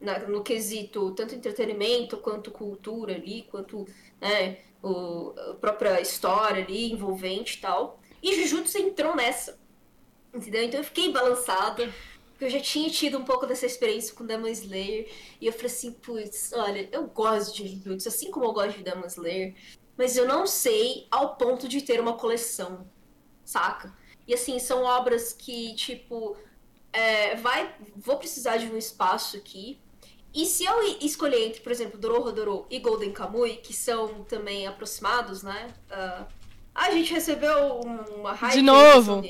na, no quesito tanto entretenimento quanto cultura ali, quanto né, o, a própria história ali, envolvente e tal. E Jujutsu entrou nessa, entendeu? Então eu fiquei balançada eu já tinha tido um pouco dessa experiência com Demon Slayer. E eu falei assim, putz, olha, eu gosto de Jujutsu, assim como eu gosto de Demon Slayer. Mas eu não sei ao ponto de ter uma coleção, saca? E assim, são obras que, tipo, é, vai, vou precisar de um espaço aqui. E se eu escolher entre, por exemplo, Dororodoro e Golden Kamui, que são também aproximados, né? Uh, a gente recebeu uma raiva. De novo!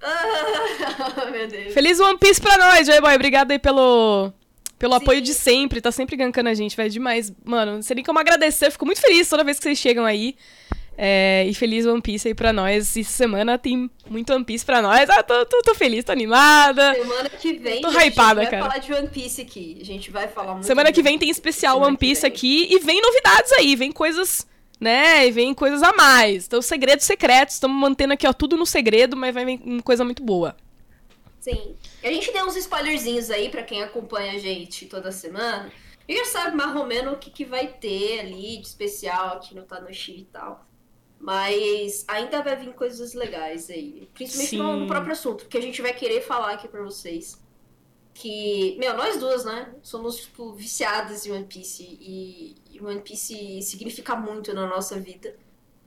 Ah, meu Deus. Feliz One Piece pra nós, Joyboy. Obrigado aí pelo, pelo apoio de sempre. Tá sempre gankando a gente, vai demais. Mano, não sei nem como agradecer. Fico muito feliz toda vez que vocês chegam aí. É, e feliz One Piece aí pra nós. Essa semana tem muito One Piece pra nós. Ah, tô, tô, tô feliz, tô animada. Semana que vem, tô hypada, a gente vai falar de One Piece aqui. A gente vai falar muito. Semana que vem tem especial One Piece aqui. E vem novidades aí, vem coisas né? E vem coisas a mais. Então, segredos secretos. Estamos mantendo aqui, ó, tudo no segredo, mas vai vir coisa muito boa. Sim. E a gente deu uns spoilerzinhos aí para quem acompanha a gente toda semana. E já sabe mais ou menos o que, que vai ter ali de especial aqui no Tanoshi e tal. Mas ainda vai vir coisas legais aí. Principalmente no, no próprio assunto, que a gente vai querer falar aqui pra vocês que, meu, nós duas, né, somos, tipo, viciadas em One Piece e, One Piece significa muito na nossa vida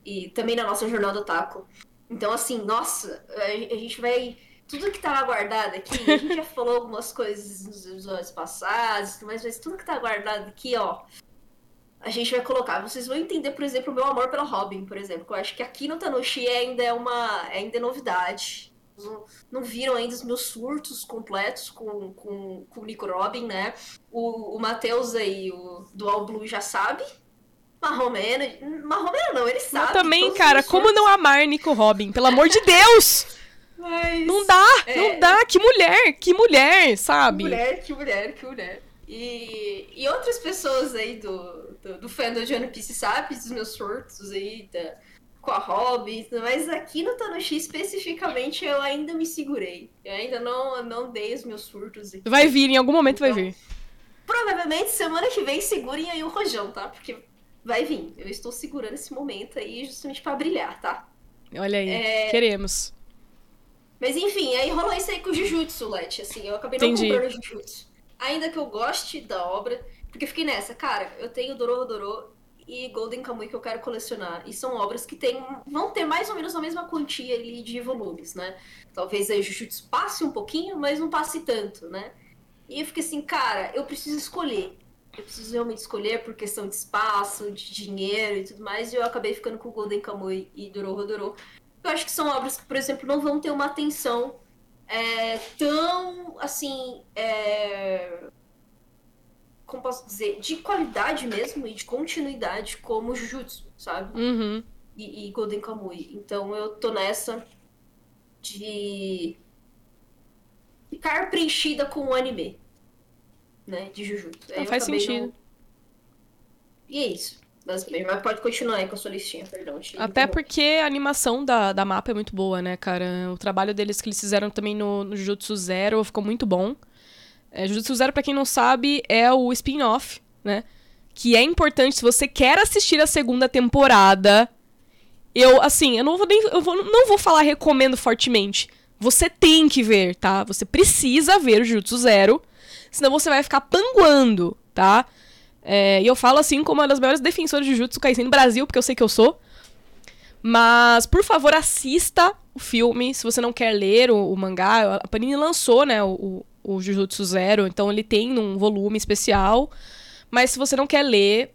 e também na nossa jornada otaku. Então, assim, nossa, a, gente vai... Tudo que tava guardado aqui, a gente já falou algumas coisas nos episódios passados, mas, mas tudo que tá guardado aqui, ó, a gente vai colocar. Vocês vão entender, por exemplo, o meu amor pela Robin, por exemplo. Eu acho que aqui no Tanoshi ainda é uma ainda é novidade não, não viram ainda os meus surtos completos com, com, com o Nico Robin, né? O, o Matheus aí, o Dual Blue, já sabe. Marromeno. Marromeno não, ele sabe. Mas também, cara, como não amar Nico Robin? Pelo amor de Deus! Mas, não dá, é... não dá. Que mulher, que mulher, sabe? Que mulher, que mulher, que mulher. E, e outras pessoas aí do, do, do fandom de One Piece sabem dos meus surtos aí, da, com a Hobby, mas aqui no Tanoshi especificamente eu ainda me segurei. Eu ainda não, não dei os meus surtos. Aqui. Vai vir, em algum momento então, vai vir. Provavelmente semana que vem segurem aí o rojão, tá? Porque vai vir. Eu estou segurando esse momento aí justamente para brilhar, tá? Olha aí, é... queremos. Mas enfim, aí rolou isso aí com o Jujutsu, Let, assim, eu acabei Entendi. não comprando Jujutsu. Ainda que eu goste da obra, porque eu fiquei nessa, cara, eu tenho Dororodoro e Golden Kamuy que eu quero colecionar. E são obras que tem, vão ter mais ou menos a mesma quantia ali de volumes, né? Talvez aí Jujutsu passe um pouquinho, mas não passe tanto, né? E eu fiquei assim, cara, eu preciso escolher. Eu preciso realmente escolher por questão de espaço, de dinheiro e tudo mais. E eu acabei ficando com Golden Kamuy e Dororodoro. Eu acho que são obras que, por exemplo, não vão ter uma atenção é, tão, assim, é, como posso dizer, de qualidade mesmo e de continuidade como Jujutsu, sabe? Uhum. E, e Golden Kamuy. Então eu tô nessa de ficar preenchida com o anime, né, de Jujutsu. Aí Não, faz sentido. E é isso. Mas pode continuar aí com a sua listinha, perdão. Até porque a animação da, da mapa é muito boa, né, cara? O trabalho deles que eles fizeram também no, no Jujutsu Zero ficou muito bom. É, Jujutsu Zero, pra quem não sabe, é o spin-off, né? Que é importante, se você quer assistir a segunda temporada. Eu, assim, eu não vou nem. Eu vou, não vou falar recomendo fortemente. Você tem que ver, tá? Você precisa ver o Jujutsu Zero. Senão você vai ficar panguando, tá? É, e eu falo assim como uma das maiores defensoras de Jujutsu Kaisen no Brasil, porque eu sei que eu sou. Mas, por favor, assista o filme. Se você não quer ler o, o mangá, a Panini lançou, né, o, o, Jujutsu Zero. Então, ele tem um volume especial. Mas se você não quer ler,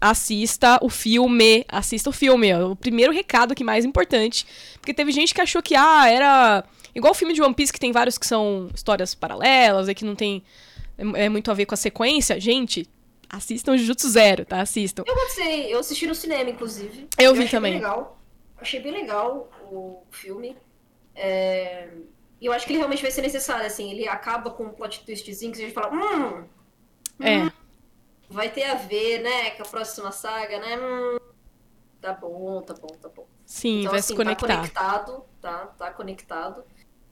assista o filme. Assista o filme. ó. O primeiro recado aqui mais importante. Porque teve gente que achou que, ah, era... Igual o filme de One Piece, que tem vários que são histórias paralelas, e que não tem é, é muito a ver com a sequência. Gente, assistam o Jujutsu Zero, tá? Assistam. Eu gostei, eu assisti no cinema, inclusive. Eu vi achei também. Bem legal. Achei bem legal o filme. É, E eu acho que ele realmente vai ser necessário, assim. Ele acaba com um plot twistzinho que a gente fala, hum, É. vai ter a ver, né, com a próxima saga, né? Hum, tá bom, tá bom, tá bom. Sim, então, vai assim, se conectar. tá conectado, tá? Tá conectado.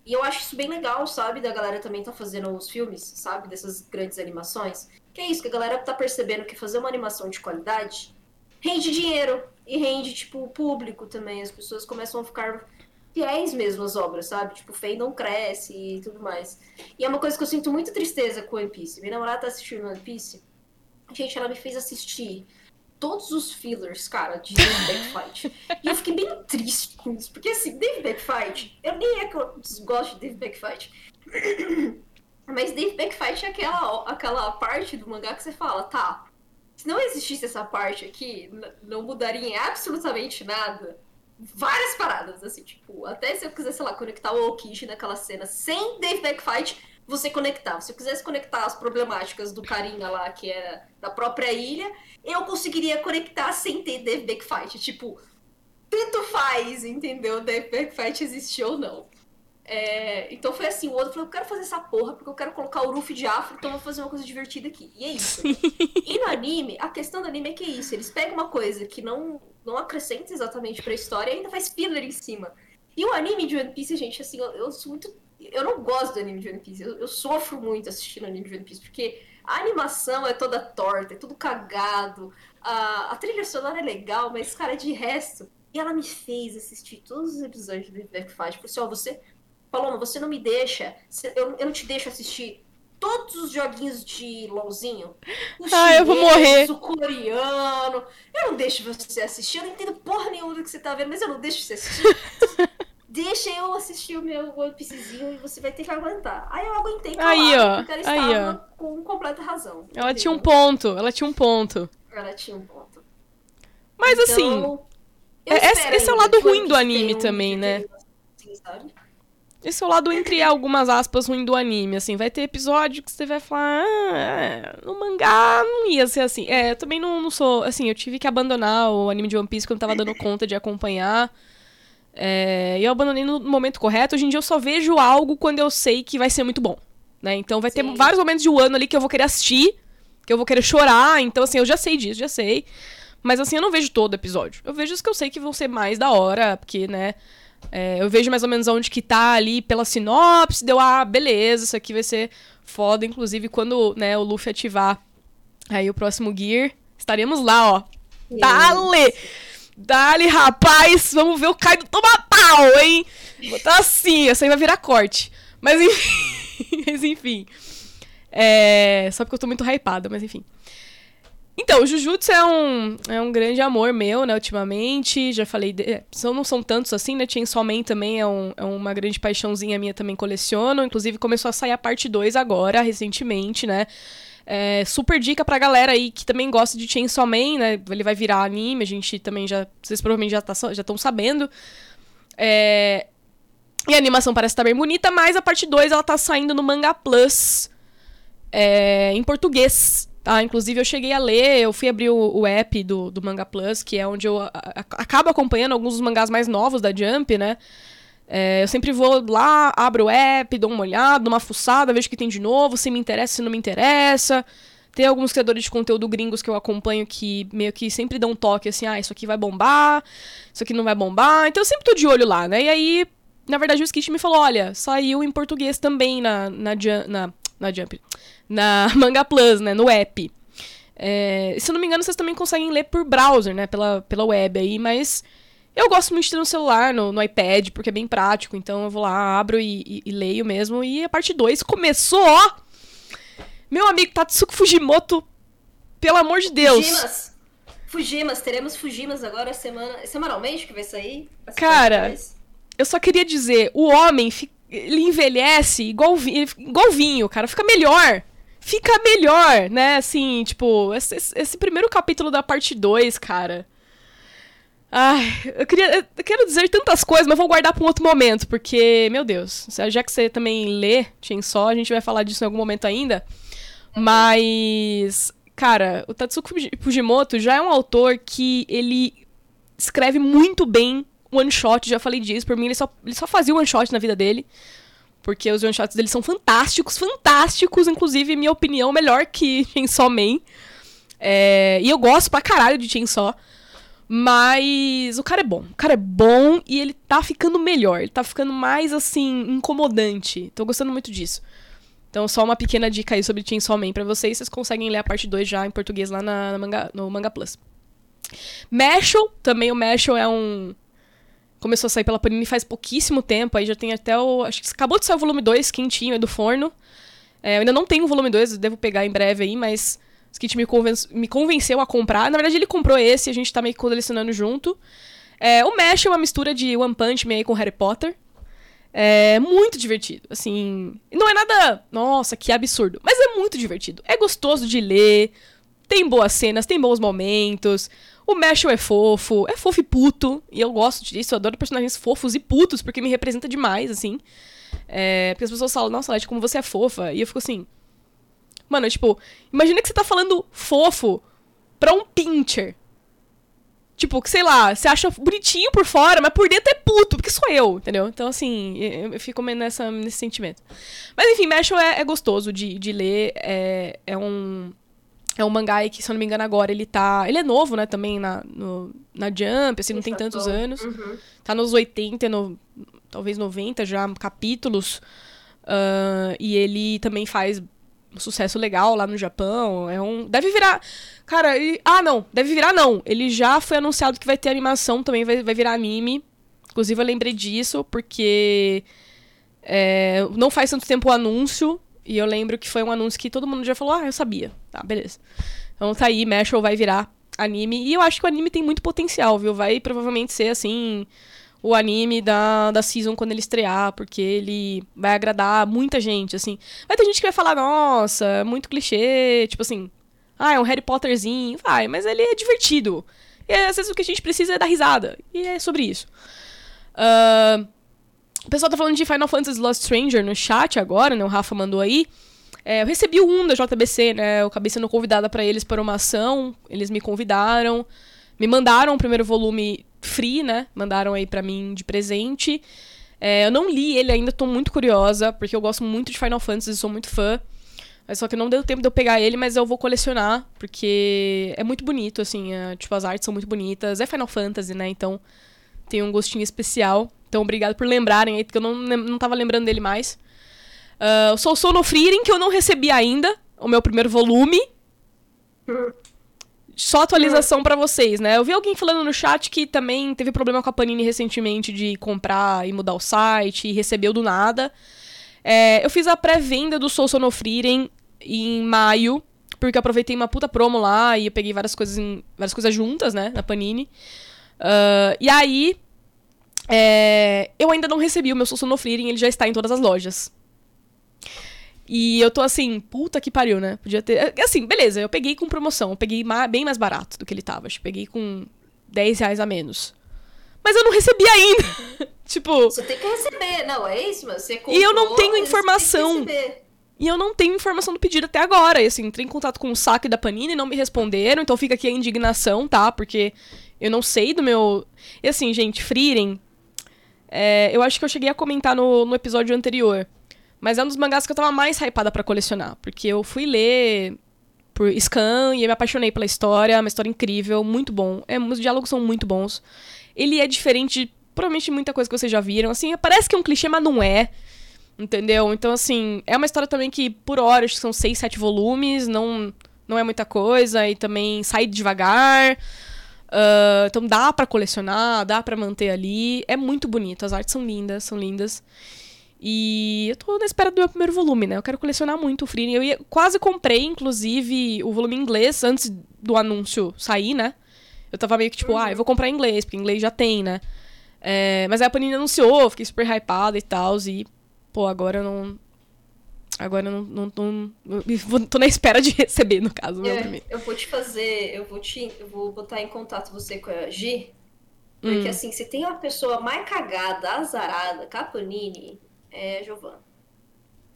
E eu acho isso bem legal, sabe? Da galera também tá fazendo os filmes, sabe? Dessas grandes animações. Que é isso, que a galera tá percebendo que fazer uma animação de qualidade rende dinheiro. E rende, tipo, o público também. As pessoas começam a ficar fiéis mesmo às obras, sabe? Tipo, fandom cresce e tudo mais. E é uma coisa que eu sinto muita tristeza com One Piece. Minha namorada tá assistindo One Piece. Gente, ela me fez assistir todos os fillers, cara, de Dave Backfight. e eu fiquei bem triste com isso. Porque, assim, Dave Backfight, eu nem é que eu desgosto de Dave Backfight. Mas Dave Backfight é aquela, aquela parte do mangá que você fala, tá, se não existisse essa parte aqui, não mudaria absolutamente nada. Várias paradas, assim, tipo, até se eu quiser, sei lá, conectar o Okishi naquela cena sem Dave Backfight, você conectava. Se eu quisesse conectar as problemáticas do carinha lá, que era da própria ilha, eu conseguiria conectar sem ter Dave Backfight. Tipo, tanto faz, entendeu? Dave Backfight existir ou não. É, então foi assim, o outro falou, eu quero fazer essa porra porque eu quero colocar o Ruffy de afro, então eu vou fazer uma coisa divertida aqui. E é isso. E no anime, a questão do anime é que é isso, eles pegam uma coisa que não, não acrescenta exatamente pra história e ainda faz filler em cima. E o anime de One Piece, gente, assim, eu, eu sou muito... Eu não gosto do anime de One Piece, eu, eu sofro muito assistindo anime de One Piece, porque a animação é toda torta, é tudo cagado, a, a trilha sonora é legal, mas, cara, de resto... E ela me fez assistir todos os episódios do Backfight. Falei assim, ó, você... Paloma, você não me deixa... Eu, eu não te deixo assistir todos os joguinhos de LOLzinho. O Ah, eu vou morrer. O coreano. Eu não deixo você assistir. Eu não entendo porra nenhuma do que você tá vendo, mas eu não deixo você assistir. Deixa eu assistir o meu One Piecezinho e você vai ter que aguentar. Aí eu aguentei calada, Aí, ó, porque ela aí, estava com completa razão. Ela tinha um entendeu? ponto, ela tinha um ponto. Ela tinha um ponto. Mas Então, assim, eu é- esse- esse é o lado ruim do anime um também, né? assim, sabe? Esse é o lado entre algumas aspas ruim do anime, assim, vai ter episódio que você vai falar, ah, é, no mangá não ia ser assim. É, eu também não, não sou, assim, eu tive que abandonar o anime de One Piece quando eu tava dando conta de acompanhar. É, e eu abandonei no momento correto. Hoje em dia eu só vejo algo quando eu sei que vai ser muito bom, né? Então vai ter Sim. vários momentos de um ano ali que eu vou querer assistir, que eu vou querer chorar. Então, assim, eu já sei disso, já sei. Mas assim, eu não vejo todo episódio. Eu vejo os que eu sei que vão ser mais da hora, porque, né? É, eu vejo mais ou menos onde que tá ali pela sinopse, deu, ah, beleza, isso aqui vai ser foda. Inclusive, quando né, o Luffy ativar aí o próximo Gear, estaremos lá, ó. Dale! Dale, rapaz! Vamos ver o Kaido tomar pau, hein? Vou Tá assim, essa aí vai virar corte. Mas enfim. mas enfim. É, só porque eu tô muito hypada, mas enfim. Então, o Jujutsu é um, é um grande amor meu, né, ultimamente. Já falei. De, é, são, não são tantos assim, né? Chainsaw Man também é, um, é uma grande paixãozinha minha, também coleciono. Inclusive, começou a sair a parte 2 agora, recentemente, né? É, super dica pra galera aí que também gosta de Chainsaw Man, né? Ele vai virar anime, a gente também já. Vocês provavelmente já tá, estão sabendo. É, e a animação parece estar bem bonita, mas a parte 2 ela tá saindo no Manga Plus é, em português. Tá? Inclusive, eu cheguei a ler, eu fui abrir o, o app do, do Manga Plus, que é onde eu a, a, acabo acompanhando alguns dos mangás mais novos da Jump, né? É, eu sempre vou lá, abro o app, dou uma olhada, dou uma fuçada, vejo o que tem de novo, se me interessa, se não me interessa. Tem alguns criadores de conteúdo gringos que eu acompanho que meio que sempre dão um toque assim, ah, isso aqui vai bombar, isso aqui não vai bombar. Então eu sempre tô de olho lá, né? E aí, na verdade, o Skit me falou: olha, saiu em português também na, na, na, na Jump na Manga Plus, né, no app. É, se eu não me engano, vocês também conseguem ler por browser, né, pela, pela web aí, mas eu gosto muito de ter no celular, no, no iPad, porque é bem prático, então eu vou lá, abro e, e, e leio mesmo. E a parte 2 começou, ó! Meu amigo Tatsuko Fujimoto, pelo amor de Deus! Fujimas! Fujimas, teremos Fujimas agora semana, semanalmente que vai sair? Cara, eu só queria dizer, o homem, ele envelhece igual, igual vinho, cara, fica melhor fica melhor, né? Assim, tipo, esse, esse primeiro capítulo da parte 2, cara. Ai, eu queria. Eu quero dizer tantas coisas, mas vou guardar para um outro momento, porque, meu Deus, já que você também lê Chainsaw, a gente vai falar disso em algum momento ainda. Mas, cara, o Tatsuko Fujimoto já é um autor que ele escreve muito bem one shot, já falei disso. Por mim, ele só, ele só fazia one shot na vida dele. Porque os one shots dele são fantásticos, fantásticos, inclusive, minha opinião, melhor que Chainsaw Man. É, e eu gosto pra caralho de Chainsaw. Mas o cara é bom. O cara é bom e ele tá ficando melhor. Ele tá ficando mais, assim, incomodante. Tô gostando muito disso. Então, só uma pequena dica aí sobre Chainsaw Man pra vocês. Vocês conseguem ler a parte 2 já em português lá na, na manga, no Manga Plus. Mashal, também o Mashal é um começou a sair pela Panini faz pouquíssimo tempo, aí já tem até o. Acho que acabou de sair o volume 2, quentinho, é do forno. É, eu ainda não tenho o volume 2, devo pegar em breve aí, mas o Skit me, me convenceu a comprar. Na verdade, ele comprou esse, a gente tá meio que colecionando junto. É, o Mesh é uma mistura de One Punch Man com Harry Potter. É muito divertido, assim. Não é nada. Nossa, que absurdo. Mas é muito divertido. É gostoso de ler. Tem boas cenas, tem bons momentos. O Mashal é fofo, é fofo e puto. E eu gosto disso, eu adoro personagens fofos e putos, porque me representa demais, assim. É, porque as pessoas falam, nossa, Leti, como você é fofa. E eu fico assim. Mano, tipo, imagina que você tá falando fofo pra um pincher. Tipo, que sei lá, você acha bonitinho por fora, mas por dentro é puto, porque sou eu, entendeu? Então, assim, eu, eu fico nessa, nesse sentimento. Mas enfim, Mashal é, é gostoso de, de ler. É, é um é um mangá que, se eu não me engano, agora ele tá. Ele é novo, né, também na, no, na Jump, assim, não tem tantos anos. Uhum. Tá nos 80, no, talvez 90 já, capítulos. Uh, e ele também faz um sucesso legal lá no Japão. É um. Deve virar. Cara, ele... ah, não. Deve virar, não. Ele já foi anunciado que vai ter animação também, vai, vai virar anime. Inclusive, eu lembrei disso, porque. É, não faz tanto tempo o anúncio. E eu lembro que foi um anúncio que todo mundo já falou, ah, eu sabia. Tá, beleza. Então tá aí, Mashal vai virar anime. E eu acho que o anime tem muito potencial, viu? Vai provavelmente ser, assim, o anime da, da season quando ele estrear, porque ele vai agradar muita gente, assim. Vai ter gente que vai falar, nossa, é muito clichê, tipo assim, ah, é um Harry Potterzinho. Vai, mas ele é divertido. E às vezes o que a gente precisa é dar risada. E é sobre isso. Uh, o pessoal tá falando de Final Fantasy Lost Stranger no chat agora, né? O Rafa mandou aí. É, eu recebi 1 da JBC, né? Eu acabei sendo convidada para eles para uma ação. Eles me convidaram. Me mandaram o primeiro volume free, né? Mandaram aí para mim de presente. É, eu não li ele ainda, tô muito curiosa, porque eu gosto muito de Final Fantasy, sou muito fã. Só que não deu tempo de eu pegar ele, mas eu vou colecionar, porque é muito bonito, assim. É, tipo, as artes são muito bonitas. É Final Fantasy, né? Então tem um gostinho especial. Então, obrigado por lembrarem aí, porque eu não, não tava lembrando dele mais. Uh, Sou Sono Freeing, que eu não recebi ainda, o meu primeiro volume. só atualização pra vocês, né? Eu vi alguém falando no chat que também teve problema com a Panini recentemente de comprar e mudar o site e recebeu do nada. É, eu fiz a pré-venda do Soul Sonofrieren em maio, porque eu aproveitei uma puta promo lá e eu peguei várias coisas, em- várias coisas juntas, né, na Panini. Ah, e aí, é, eu ainda não recebi o meu Soul Sonofrieren, ele já está em todas as lojas. E eu tô assim, puta que pariu, né? Podia ter. é, Assim, beleza, eu peguei com promoção. Eu peguei bem mais barato do que ele tava. Acho que peguei com 10 reais a menos. Mas eu não recebi ainda. tipo, Você tem que receber, não, é isso, mas você E eu não comprou, tenho informação. e eu não tenho informação do pedido até agora. E assim, entrei em contato com o saque da Panini e não me responderam. Então fica aqui a indignação, tá? Porque eu não sei do meu. E assim, gente, Frieren. é, eu acho que eu cheguei a comentar no, no episódio anterior. Mas é um dos mangás que eu tava mais hypada pra colecionar. Porque eu fui ler por scan e eu me apaixonei pela história. É uma história incrível, muito bom. É, os diálogos são muito bons. Ele é diferente, de, provavelmente, muita coisa que vocês já viram. Assim, parece que é um clichê, mas não é. Entendeu? Então, assim, é uma história também que, por hora, acho que são seis, sete volumes, não, não é muita coisa, e também sai devagar. Ah, então dá pra colecionar, dá pra manter ali. É muito bonito, as artes são lindas, são lindas. E eu tô na espera do meu primeiro volume, né? Eu quero colecionar muito o Frieren. Eu ia- quase comprei, inclusive, o volume em inglês antes do anúncio sair, né? Eu tava meio que tipo, ah, eu vou comprar em inglês, porque em inglês já tem, né? É, mas aí a Panini anunciou, fiquei super hypada e tal, e, pô, agora eu não. Agora eu não. não, não- vou- tô na espera de receber, no caso, meu É, primeiro. eu vou te fazer, eu vou te, eu vou botar em contato você com a Gi, porque Hum. assim, se tem uma pessoa mais cagada, azarada, com a Panini, é Giovanna.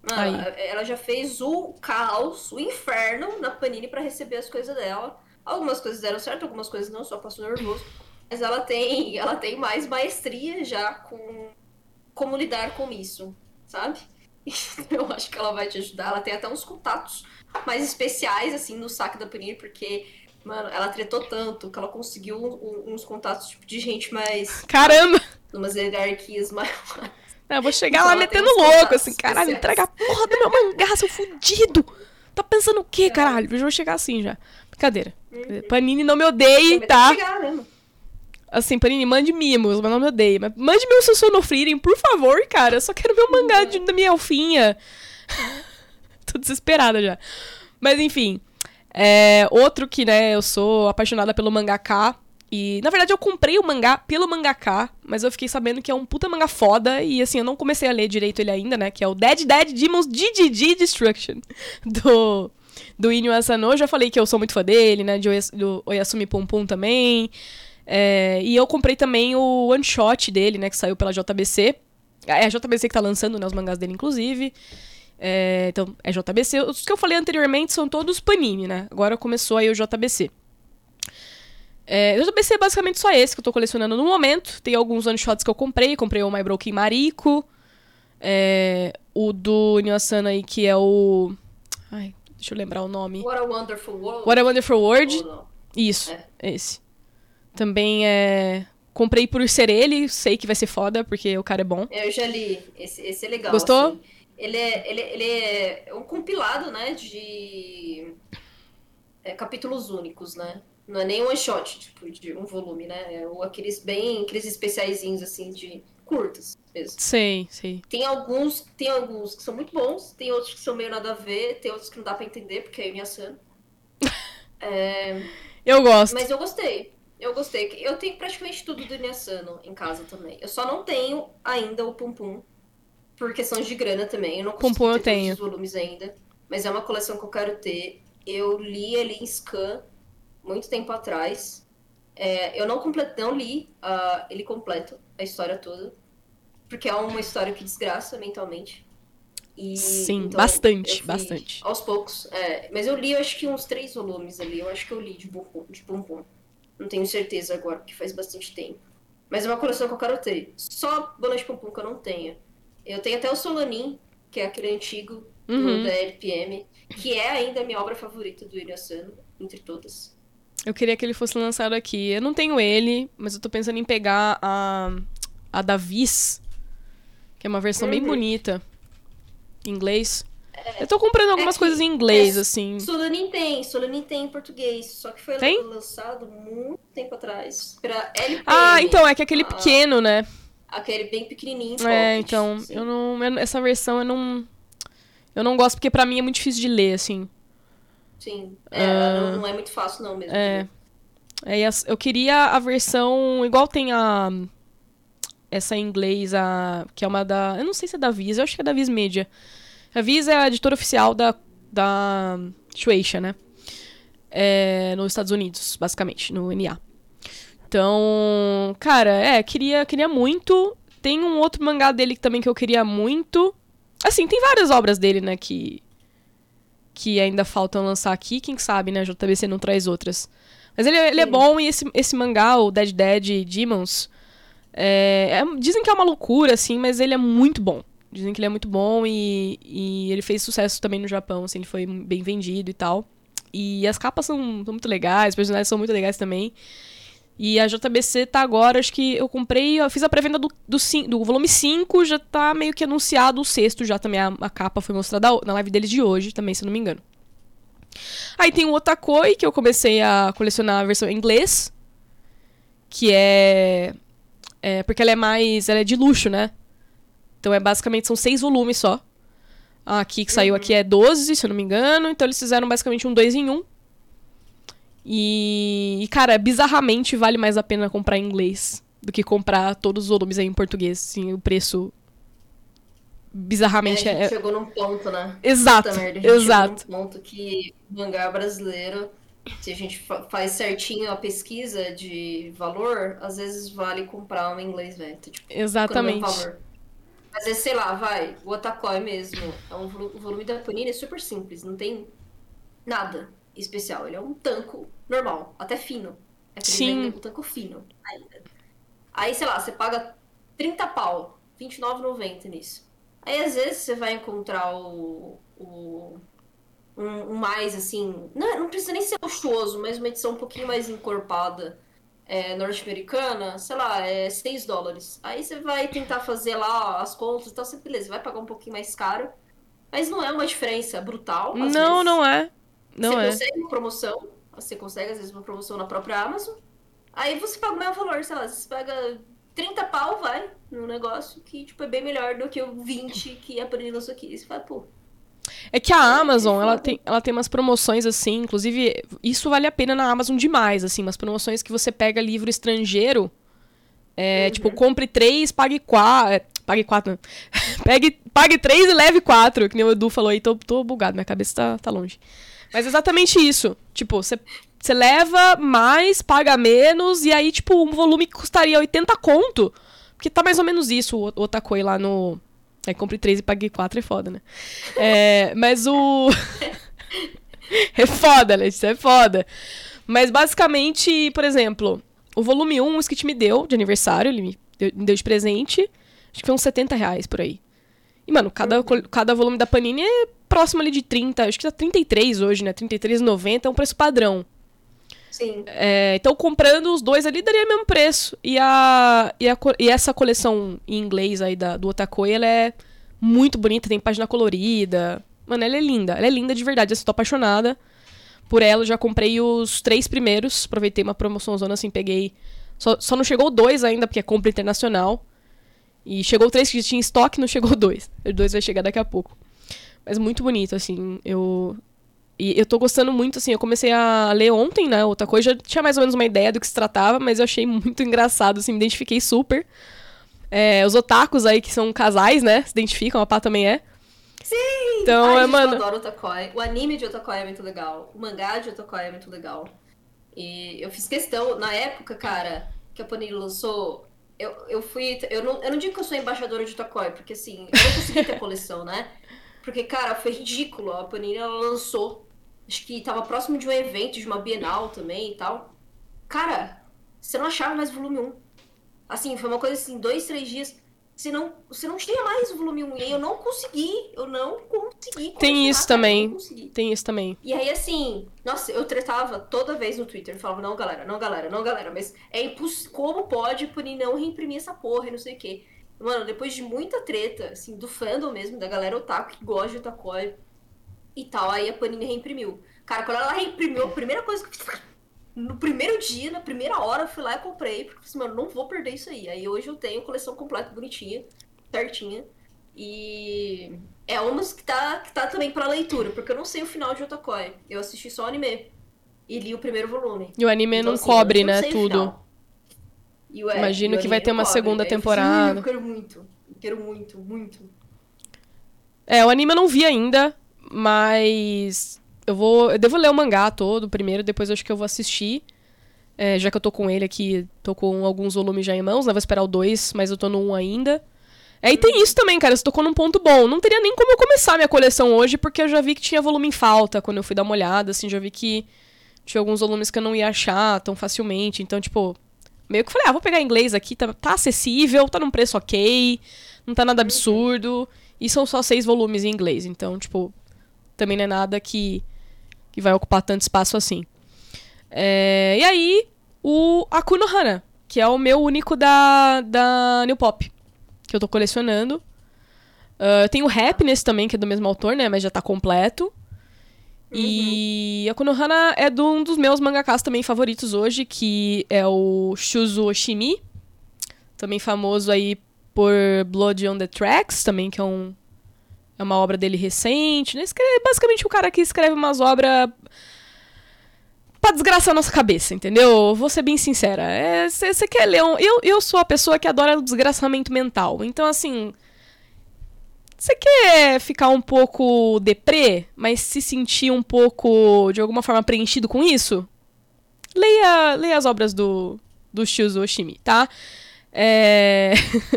Mano, ela já fez o caos, o inferno na Panini pra receber as coisas dela. Algumas coisas deram certo, algumas coisas não, só passou nervoso. Mas ela tem, ela tem mais maestria já com como lidar com isso, sabe? Eu acho que ela vai te ajudar. Ela tem até uns contatos mais especiais, assim, no saque da Panini, porque, mano, ela tretou tanto que ela conseguiu uns contatos tipo, de gente mais. Caramba! numas hierarquias Eu vou chegar Então lá metendo louco, assim, caralho, entrega a porra do meu mangá, seu fudido! Tá pensando o quê, caralho? Eu vou chegar assim já. Brincadeira. Panini não me odeie, tá? Assim, Panini, mande mimos, mas não me odeie. Mas mande meu Sussuno Frieren, por favor, cara. Eu só quero meu mangá de, da minha elfinha. Tô desesperada já. Mas enfim. É, outro que, né, eu sou apaixonada pelo mangaka. E, na verdade, eu comprei o mangá pelo mangaka, mas eu fiquei sabendo que é um puta mangá foda. E, assim, eu não comecei a ler direito ele ainda, né? Que é o Dead Dead Demons DDD Destruction, do, do Inyo Asano. Eu já falei que eu sou muito fã dele, né? De Oyas- do Oyasumi Pum também. É, e eu comprei também o one shot dele, né? Que saiu pela JBC. É a JBC que tá lançando, né? Os mangás dele, inclusive. É, então, é JBC. Os que eu falei anteriormente são todos Panini, né? Agora começou aí o JBC. É, o JBC é basicamente só esse que eu tô colecionando no momento. Tem alguns one shots que eu comprei. Comprei o My Broken Mariko. É, o do Nyasana aí, que é o. Ai, deixa eu lembrar o nome. What a Wonderful World. What a Wonderful World. Não? Isso, É. esse. Também é. Comprei por ser ele, sei que vai ser foda, porque o cara é bom. Eu já li. Esse, esse é legal. Gostou? assim. Ele, é, ele, ele é um compilado, né? De é, capítulos únicos, né? Não é nem um one shot, tipo, de um volume, né? É o- aqueles bem. aqueles especiaizinhos assim de curtas mesmo. Sei, sei. Tem alguns, tem alguns que são muito bons, tem outros que são meio nada a ver, tem outros que não dá pra entender, porque é Inuyasha. Eu gosto. Mas eu gostei. Eu gostei. Eu tenho praticamente tudo do Inuyasano em casa também. Eu só não tenho ainda o Pum Pum. Por questões de grana também. Eu não Pum consegui Pum eu tenho. os volumes ainda. Mas é uma coleção que eu quero ter. Eu li ele em scan muito tempo atrás. É, eu não, complet... não li ah, ele completo, a história toda. Porque é uma história que desgraça mentalmente. E, Sim, então, bastante, bastante. Aos poucos. é. mas eu li, eu acho que uns três volumes ali. Eu acho que eu li de Pum. De Pum. Não tenho certeza agora, porque faz bastante tempo. Mas é uma coleção que eu quero ter. Só Bola de Pum que eu não tenho. Eu tenho até o Solanin, que é aquele antigo do, Uhum. da LPM, que é ainda a minha obra favorita do Inuyasano, entre todas. Eu queria que ele fosse lançado aqui. Eu não tenho ele, mas eu tô pensando em pegar a, a da Viz, que é uma versão bem Uhum. bonita. Em inglês. É, eu tô comprando algumas é coisas em inglês, é, assim. Solanin tem, Solanin tem em português, só que foi tem? lançado muito tempo atrás. Pra LP. Ah, então, é que aquele ah, pequeno, né? Aquele bem pequenininho. É, então, eu não, eu, essa versão eu não... Eu não gosto porque pra mim é muito difícil de ler, assim. Sim, é, uh, não, não, é muito fácil não mesmo. É. é. Eu queria a versão, igual tem a essa em inglês, a, que é uma da. Eu não sei se é da Viz, eu acho que é da Viz Media. A Viz é a editora oficial da, da Shueisha, né? É, nos Estados Unidos, basicamente, no NA. Então, cara, é, queria, queria muito. Tem um outro mangá dele também que eu queria muito. Assim, tem várias obras dele, né, que que ainda faltam lançar aqui, quem sabe, né, a JBC não traz outras. Mas ele, ele é bom e esse, esse mangá, o Dead Dead Demons, é, é, dizem que é uma loucura, assim, mas ele é muito bom. Dizem que ele é muito bom e, e ele fez sucesso também no Japão, assim, ele foi bem vendido e tal. E as capas são, são muito legais, os personagens são muito legais também. E a JBC tá agora, acho que eu comprei, eu fiz a pré-venda do, do, do, volume 5, já tá meio que anunciado o sexto, já também a, a, capa foi mostrada na live deles de hoje, também, se não me engano. Aí tem o Otakoi, que eu comecei a colecionar a versão em inglês, que é é, porque ela é mais. Ela é de luxo, né? Então é basicamente são seis volumes só. A aqui que saiu aqui é 12, se eu não me engano. Então eles fizeram basicamente um dois em um. E, e, cara, bizarramente vale mais a pena comprar em inglês do que comprar todos os volumes aí em português. Assim, o preço bizarramente é. A gente é... chegou num ponto, né? Exato. Merda, exato. Chegou num ponto que o mangá brasileiro se a gente faz certinho a pesquisa de valor, às vezes vale comprar um inglês velho. Tipo, Exatamente. Às vezes, sei lá, vai, o Otakoi mesmo. É um o volume da Panini é super simples, não tem nada especial. Ele é um tanco normal, até fino. É Sim. um tanco fino ainda. Aí, sei lá, você paga 30 pau, R$29,90 nisso. Aí, às vezes, você vai encontrar o, o um, um mais assim. Não, não, precisa nem ser luxuoso, mas uma edição um pouquinho mais encorpada. É, norte-americana, sei lá, é 6 dólares. Aí você vai tentar fazer lá as contas e tal, você, beleza, vai pagar um pouquinho mais caro. Mas não é uma diferença brutal. não, vezes. não é. Não você é. consegue uma promoção, você consegue às vezes uma promoção na própria Amazon. Aí você paga o mesmo valor, sei lá, você paga 30 pau, vai, no negócio que, tipo, é bem melhor do que o 20 que a Panini lançou aqui. E você fala, pô, é que a Amazon, ela tem, ela tem umas promoções assim, inclusive, isso vale a pena na Amazon demais, assim, umas promoções que você pega livro estrangeiro, é, uhum. tipo, compre três, pague quatro, é, pague quatro, pegue, pague três e leve quatro, que nem o Edu falou aí, tô, tô bugado, minha cabeça tá, tá longe. Mas é exatamente isso, tipo, você... Você leva mais, paga menos, e aí, tipo, um volume que custaria 80 conto. Porque tá mais ou menos isso o Otakoi lá no, Aí comprei três e paguei quatro, é foda, né? É, mas o. é foda, Letícia, é foda. Mas basicamente, por exemplo, o volume 1, o Skit me deu de aniversário, ele me deu de presente. Acho que foi uns 70 reais por aí. E, mano, cada, uhum. cada volume da Panini é próximo ali de 30, acho que tá 33 hoje, né? 33,90 é um preço padrão. Sim. É, então, comprando os dois ali, daria o mesmo preço. E, a, e, a, e essa coleção em inglês aí da, do Otakoi, ela é muito bonita, tem página colorida. Mano, ela é linda. Ela é linda de verdade. Eu estou apaixonada por ela. já comprei os três primeiros. Aproveitei uma promoção zona assim, peguei. Só, só não chegou dois ainda, porque é compra internacional. E chegou três que tinha estoque, não chegou dois. O dois vai chegar daqui a pouco. Mas muito bonito, assim. Eu, e eu tô gostando muito, assim, eu comecei a ler ontem, né, outra coisa, já tinha mais ou menos uma ideia do que se tratava, mas eu achei muito engraçado, assim, me identifiquei super. É, os otakus aí, que são casais, né, se identificam, a Pá também é. Sim! Então, Ai, é, gente, mano... eu adoro Otakoi. O anime de Otakoi é muito legal. O mangá de Otakoi é muito legal. E eu fiz questão, na época, cara, que a Panini lançou, eu, eu fui... Eu não, eu não digo que eu sou embaixadora de Otakoi, porque, assim, eu não consegui ter coleção, né? Porque, cara, foi ridículo. A Panini, ela lançou Acho que tava próximo de um evento, de uma Bienal também e tal. Cara, você não achava mais volume 1. Assim, foi uma coisa assim, dois, três dias. Você não, você não tinha mais o volume 1. E aí eu não consegui. Eu não consegui. Tem isso também. Tem isso também. E aí, assim, nossa, eu tretava toda vez no Twitter. Eu falava, não, galera, não, galera, não, galera. Mas é impossível. Como pode por não reimprimir essa porra e não sei o quê? Mano, depois de muita treta, assim, do fandom mesmo, da galera otaku que gosta de otakoi, e tal. Aí a Panini reimprimiu. Cara, quando ela reimprimiu, a primeira coisa que eu fiz. No primeiro dia, na primeira hora, eu fui lá e comprei, porque assim, mano, não vou perder isso aí. Aí hoje eu tenho coleção completa, bonitinha, certinha. E é uma que tá, que tá também pra leitura, porque eu não sei o final de Otakoi. Eu assisti só o anime. E li o primeiro volume. E o anime então, não assim, cobre, né, tudo. O, é, Imagino que vai ter uma cobre. segunda é, temporada. Eu quero muito. Eu quero muito, muito. É, o anime eu não vi ainda, mas eu vou. Eu devo ler o mangá todo primeiro, depois acho que eu vou assistir. É, já que eu tô com ele aqui, tô com alguns volumes já em mãos, né? Vou esperar o 2, mas eu tô no 1 um ainda. É, e tem isso também, cara, você tocou num ponto bom. Não teria nem como eu começar minha coleção hoje, porque eu já vi que tinha volume em falta quando eu fui dar uma olhada, assim, já vi que tinha alguns volumes que eu não ia achar tão facilmente. Então, tipo, meio que falei, ah, vou pegar inglês aqui, tá, tá acessível, tá num preço ok, não tá nada absurdo. E são só seis volumes em inglês, então, tipo, também não é nada que, que vai ocupar tanto espaço assim. É, e aí, o Akuno Hana, que é o meu único da, da New Pop, que eu tô colecionando. Uh, tem o Happiness também, que é do mesmo autor, né? Mas já tá completo. Uhum. E a Konohana é de um dos meus mangakas também favoritos hoje, que é o Shuzo Oshimi. Também famoso aí por Blood on the Tracks, também, que é, um, é uma obra dele recente. Né? É basicamente o cara que escreve umas obras pra desgraçar a nossa cabeça, entendeu? Vou ser bem sincera. Você é, quer ler um... Eu, eu sou a pessoa que adora o desgraçamento mental. Então, assim... Você quer ficar um pouco deprê, mas se sentir um pouco, de alguma forma, preenchido com isso? Leia, leia as obras do, do Shuzo Oshimi, tá? É...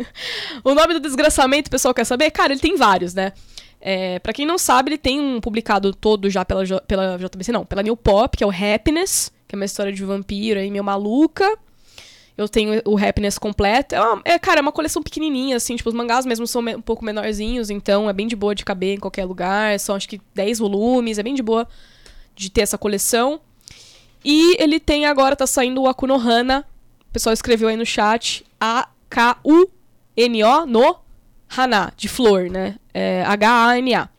o nome do desgraçamento, pessoal quer saber? Cara, ele tem vários, né? É, para quem não sabe, ele tem um publicado todo já pela, pela JBC, não, pela New Pop, que é o Happiness, que é uma história de vampiro aí meio maluca. Eu tenho o Happiness completo. É, uma, é, cara, é uma coleção pequenininha, assim, tipo, os mangás mesmo são um pouco menorzinhos, então é bem de boa de caber em qualquer lugar. São acho que 10 volumes, é bem de boa de ter essa coleção. E ele tem agora, tá saindo o Akunohana. O pessoal escreveu aí no chat. A-K-U-N-O no Hana, de flor, né? É, H-A-N-A.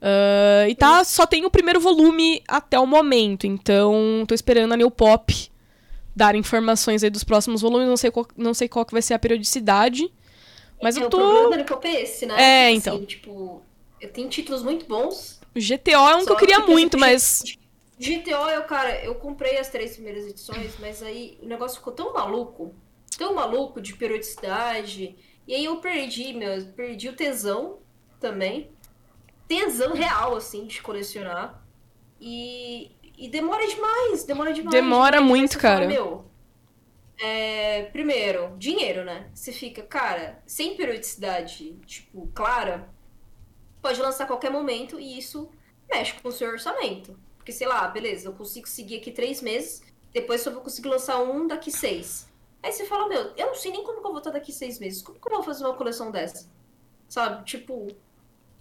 Uh, e tá, só tem o primeiro volume até o momento, então tô esperando a New Pop dar informações aí dos próximos volumes, não sei qual, não sei qual que vai ser a periodicidade, mas é, eu tô... O problema da New Pop é esse, né? É, assim, então. Tipo, tem títulos muito bons. O GTO é um que eu queria muito, mas... GTO, eu, cara, eu comprei as três primeiras edições, mas aí o negócio ficou tão maluco, tão maluco de periodicidade e aí eu perdi, meu, perdi o tesão também. Tesão real, assim, de colecionar. E, e demora demais, demora demais. Demora demais, muito, cara. Fala, meu, é, primeiro, dinheiro, né? Você fica, cara, sem periodicidade, tipo, clara, pode lançar a qualquer momento e isso mexe com o seu orçamento. Porque, sei lá, beleza, eu consigo seguir aqui três meses, depois só vou conseguir lançar um daqui seis. Aí você fala, meu, eu não sei nem como que eu vou estar daqui seis meses. Como que eu vou fazer uma coleção dessa? Sabe? Tipo,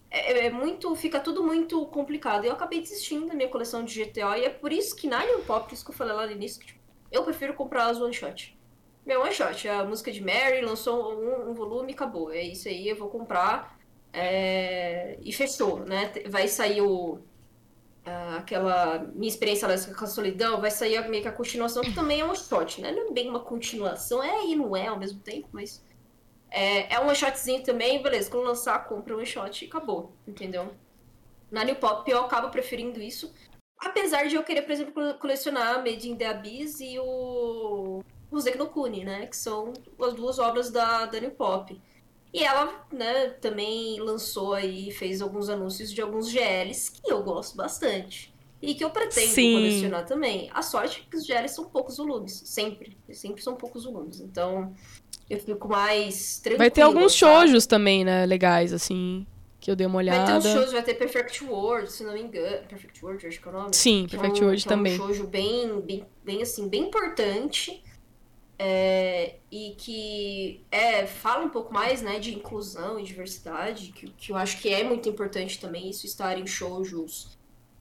é, é, é, muito. Fica tudo muito complicado. Eu acabei desistindo da minha coleção de GTO. E é por isso que na New Pop, isso que eu falei lá no início, que, tipo, eu prefiro comprar as one shot. Meu one shot, a música de Mary lançou um, um volume e acabou. É isso aí, eu vou comprar. É... E fechou, né? Vai sair o uh, aquela minha experiência com a solidão, vai sair meio que a continuação, que também é um shot, né? Não é bem uma continuação, é e não é ao mesmo tempo, mas é, é um shotzinho também, beleza, quando lançar, compra um shot e acabou, entendeu? Na New Pop eu acabo preferindo isso, apesar de eu querer, por exemplo, colecionar Made in the Abyss e o, o Zeknokuni, né? Que são as duas obras da, da New Pop. E ela, né, também lançou aí, fez alguns anúncios de alguns GLs que eu gosto bastante. E que eu pretendo Sim. colecionar também. A sorte é que os GLs são poucos volumes. Sempre. Sempre são poucos volumes. Então, eu fico mais tranquilo. Vai ter alguns shoujos também, né? Legais, assim. Que eu dei uma olhada. Vai ter uns shows, vai ter Perfect World, se não me engano. Perfect World, acho que é o nome. Sim, Perfect é um, World também. É um shoujo bem, bem, bem, assim, bem importante. É, e que é, fala um pouco mais né, de inclusão e diversidade, que, que eu acho que é muito importante também isso estar em shows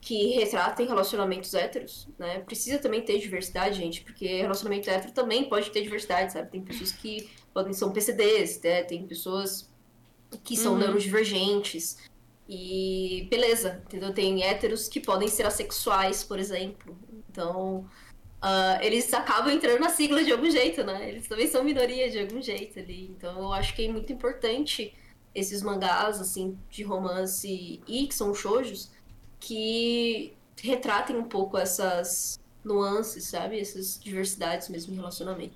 que retratem relacionamentos héteros, né? Precisa também ter diversidade, gente, porque relacionamento hétero também pode ter diversidade, sabe? Tem pessoas que podem são PCDs, né? tem pessoas que são uhum. neurodivergentes. E beleza, entendeu? Tem héteros que podem ser assexuais, por exemplo. Então, uh, eles acabam entrando na sigla de algum jeito, né? Eles também são minoria de algum jeito ali. Então, eu acho que é muito importante esses mangás, assim, de romance e que são shoujos, que retratem um pouco essas nuances, sabe? Essas diversidades mesmo em relacionamento.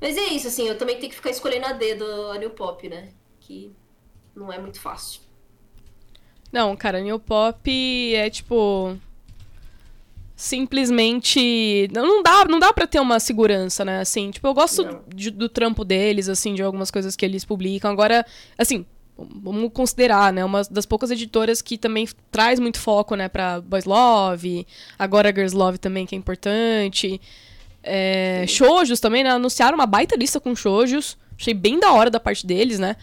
Mas é isso, assim, eu também tenho que ficar escolhendo a dedo a New Pop, né? Que não é muito fácil. Não, cara, New Pop é tipo. Simplesmente. Não dá, não dá pra ter uma segurança, né? Assim, tipo, eu gosto de, do trampo deles, assim, de algumas coisas que eles publicam. Agora, assim, vamos considerar, né? Uma das poucas editoras que também traz muito foco, né, pra Boys Love, agora Girls Love também, que é importante. É, shoujos também, né? Anunciaram uma baita lista com shoujos. Achei bem da hora da parte deles, né?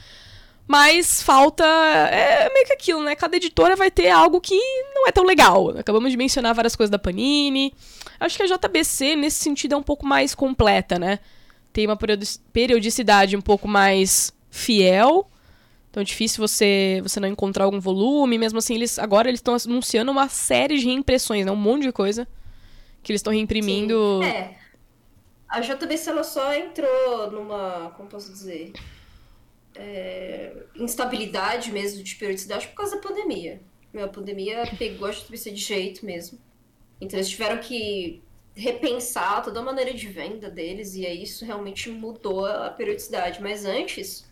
Mas falta. É meio que aquilo, né? Cada editora vai ter algo que não é tão legal. Acabamos de mencionar várias coisas da Panini. Acho que a JBC, nesse sentido, é um pouco mais completa, né? Tem uma periodicidade um pouco mais fiel. Então é difícil você, você não encontrar algum volume. Mesmo assim, eles agora eles estão anunciando uma série de reimpressões, né? Um monte de coisa que eles estão reimprimindo. Sim. É. A JBC ela só entrou numa. Como posso dizer? É, instabilidade mesmo de periodicidade por causa da pandemia. Meu, a pandemia pegou a JBC de jeito mesmo. Então eles tiveram que repensar toda a maneira de venda deles e aí isso realmente mudou a periodicidade. Mas antes,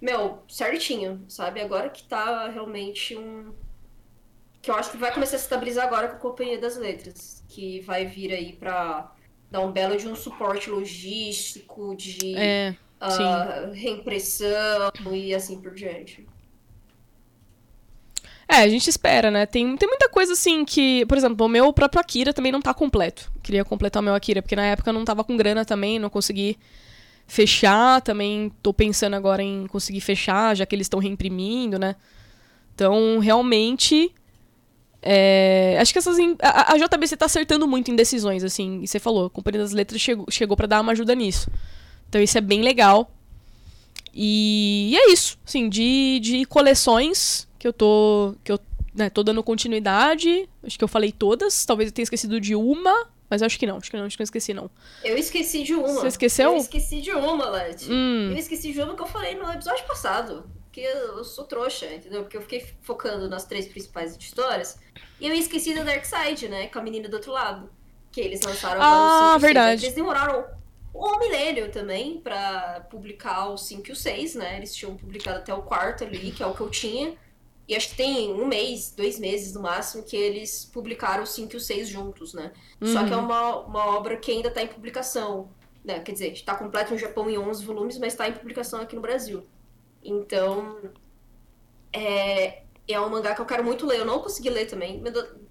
meu, certinho, sabe? Agora que tá realmente um. Que eu acho que vai começar a se estabilizar agora com a Companhia das Letras. Que vai vir aí pra dar um belo de um suporte logístico, de. É uh, reimpressão e assim por diante. É, a gente espera, né? Tem, tem muita coisa assim que, por exemplo, o meu próprio Akira também não tá completo. Queria completar o meu Akira, porque na época eu não tava com grana também, não consegui fechar. Também tô pensando agora em conseguir fechar, já que eles estão reimprimindo, né? Então, realmente. É, acho que essas. A, a JBC tá acertando muito em decisões, assim. E você falou, a Companhia das Letras chegou, chegou para dar uma ajuda nisso. Então isso é bem legal. E, e é isso, assim, de, de coleções que eu tô. que eu né, tô dando continuidade. Acho que eu falei todas. Talvez eu tenha esquecido de uma, mas acho que não. Acho que não, acho que não esqueci, não. Eu esqueci de uma. Você esqueceu? Eu esqueci de uma, Leti. Hum. Eu esqueci de uma que eu falei no episódio passado. Porque eu sou trouxa, entendeu? Porque eu fiquei focando nas três principais histórias. E eu esqueci da Dark Side, né? Com a menina do outro lado. Que eles lançaram Ah, verdade. Eles demoraram o Milênio também, para publicar o 5 e o 6, né? Eles tinham publicado até o quarto ali, que é o que eu tinha. E acho que tem um mês, dois meses no máximo, que eles publicaram o 5 e o 6 juntos, né? Uhum. Só que é uhum. uma, uma obra que ainda está em publicação. Né? Quer dizer, está completo no Japão em 11 volumes, mas está em publicação aqui no Brasil. Então, é, é um mangá que eu quero muito ler. Eu não consegui ler também.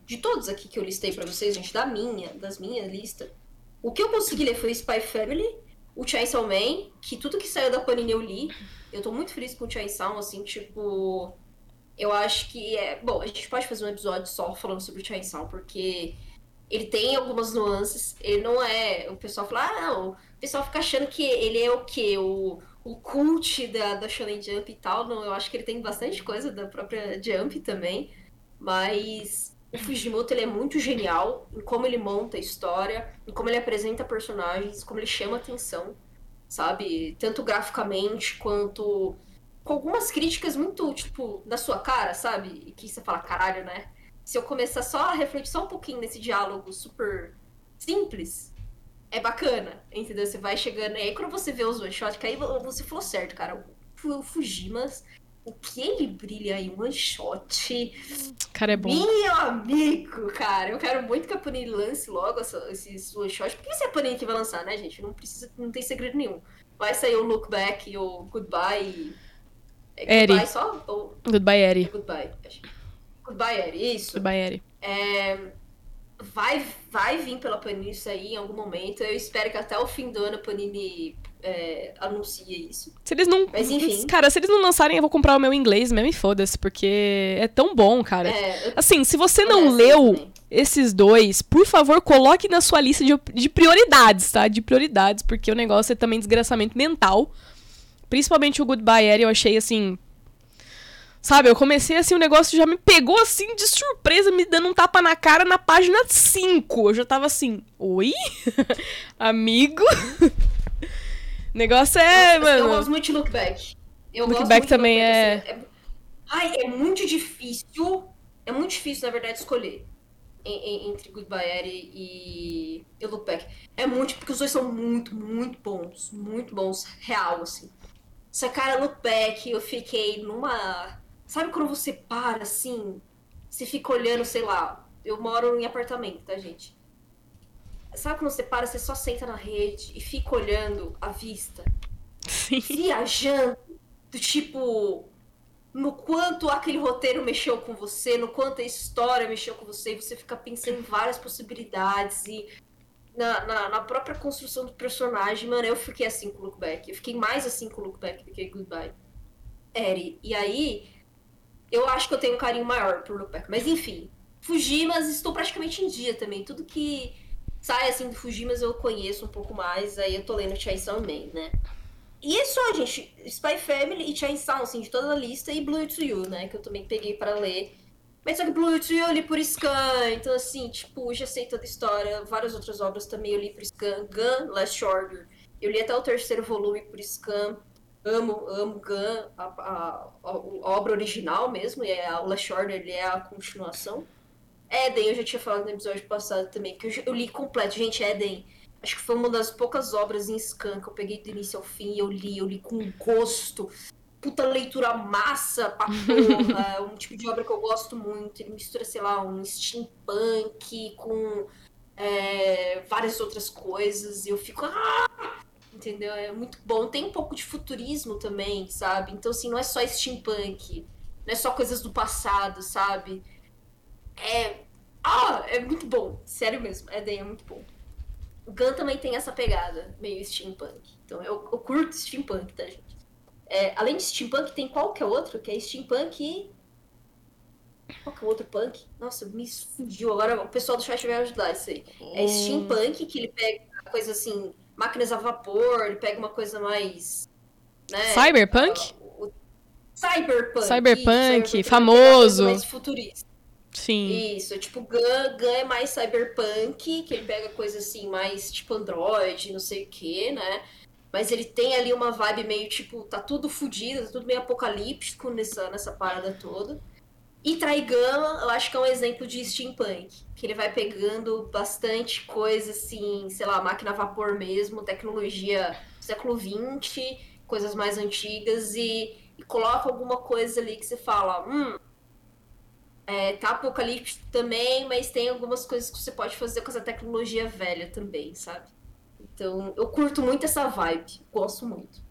De todos aqui que eu listei para vocês, gente, da minha, das minhas listas, o que eu consegui ler foi Spy Family, o Chainsaw Man, que tudo que saiu da Panini eu li. Eu tô muito feliz com o Chainsaw, assim, tipo... Eu acho que é... Bom, a gente pode fazer um episódio só falando sobre o Chainsaw, porque ele tem algumas nuances. Ele não é... O pessoal fala, ah, não... O pessoal fica achando que ele é o quê? O, o cult da, da Shonen Jump e tal. Não, eu acho que ele tem bastante coisa da própria Jump também. Mas o Fujimoto ele é muito genial em como ele monta a história, em como ele apresenta personagens, como ele chama atenção, sabe? Tanto graficamente quanto com algumas críticas muito, tipo, da sua cara, sabe? E que você fala, caralho, né? Se eu começar só a refletir só um pouquinho nesse diálogo super simples, é bacana, entendeu? Você vai chegando. E aí quando você vê os one shot, que aí você falou certo, cara. O Fujimas o que ele brilha em one shot. Cara, é bom. Meu amigo, cara, eu quero muito que a Panini lance logo essa, esses one shots. Porque se é a Panini que vai lançar, né, gente? Não precisa, não tem segredo nenhum. Vai sair o Look Back e o Goodbye. É Goodbye só? Ou... Goodbye Eri. É goodbye. Goodbye Eri, isso. Goodbye Eri. É... Vai, vai vir pela Panini isso aí em algum momento. Eu espero que até o fim do ano a Panini é, anuncia isso. Se eles não. Mas enfim. Cara, se eles não lançarem, eu vou comprar o meu inglês mesmo e foda-se, porque é tão bom, cara. É, assim, se você não leu também. esses dois, por favor, coloque na sua lista de, de prioridades, tá? De prioridades, porque o negócio é também desgraçamento mental. Principalmente o Goodbye Air, eu achei assim. Sabe, eu comecei assim, o negócio já me pegou assim de surpresa, me dando um tapa na cara na página 5. Eu já tava assim, oi? Amigo? negócio é, Nossa, mano. Eu gosto muito de Look Back. Eu Look gosto Back muito de também Look é- assim, é... Ai, é muito difícil. É muito difícil, na verdade, escolher entre Goodbye Eri e, e Look Back. É muito, porque os dois são muito, muito bons. Muito bons, real, assim. Só que, cara, Look Back, eu fiquei numa. Sabe quando você para assim? Você fica olhando, sei lá. Eu moro em apartamento, tá, gente? Sabe quando você para, você só senta na rede e fica olhando a vista? Sim. viajando do tipo no quanto aquele roteiro mexeu com você, no quanto a história mexeu com você, e você fica pensando em várias possibilidades e na, na, na própria construção do personagem, mano, eu fiquei assim com o Look Back. Eu fiquei mais assim com o Look Back do que Goodbye. Eri. E aí, eu acho que eu tenho um carinho maior por Back. Mas enfim, Fujimas, estou praticamente em dia também. Tudo que sai assim do Fujimas eu conheço um pouco mais. Aí eu tô lendo Chainsaw Man, né? E é só, gente. Spy Family e Chainsaw, assim, de toda a lista. E Blue to You, né? Que eu também peguei para ler. Mas só que Blue to You eu li por scan. Então, assim, tipo, já sei toda a história. Várias outras obras também eu li por scan. Gun, Last Order. Eu li até o terceiro volume por scan. Amo, amo Gun, a, a- a- a obra original mesmo. E é, o Last Order ele é a continuação. Eden, eu já tinha falado no episódio passado também, que eu, eu li completo. Gente, Eden, acho que foi uma das poucas obras em scan que eu peguei do início ao fim e eu li, eu li com gosto. Puta leitura massa pra porra. é um tipo de obra que eu gosto muito. Ele mistura, sei lá, um steampunk com é, várias outras coisas. E eu fico. "Ah!" Entendeu? É muito bom. Tem um pouco de futurismo também, sabe? Então, assim, não é só steampunk. Não é só coisas do passado, sabe? É. Ah, é muito bom. Sério mesmo. Eden é muito bom. O Gun também tem essa pegada, meio steampunk. Então eu, eu curto steampunk, tá, gente? É, além de steampunk, tem qual que é outro? Que é steampunk e. Qual que é o outro punk? Nossa, me fugiu. Agora o pessoal do chat vai ajudar isso aí. É steampunk, que ele pega coisa assim, máquinas a vapor, ele pega uma coisa mais. Né, Cyberpunk? o- o- Cyberpunk. Cyberpunk, é uma famoso. coisa Mais futurista. Sim. Isso, é tipo, Gun, Gun é mais cyberpunk, que ele pega coisa assim, mais tipo Android, não sei o que, né? Mas ele tem ali uma vibe meio tipo, tá tudo fodido, tá tudo meio apocalíptico nessa, nessa parada toda. E Trigun, eu acho que é um exemplo de steampunk, que ele vai pegando bastante coisa assim, sei lá, máquina a vapor mesmo, tecnologia do século XX, coisas mais antigas, e, e coloca alguma coisa ali que você fala, hum, é, tá apocalíptico também, mas tem algumas coisas que você pode fazer com essa tecnologia velha também, sabe? Então, eu curto muito essa vibe, gosto muito.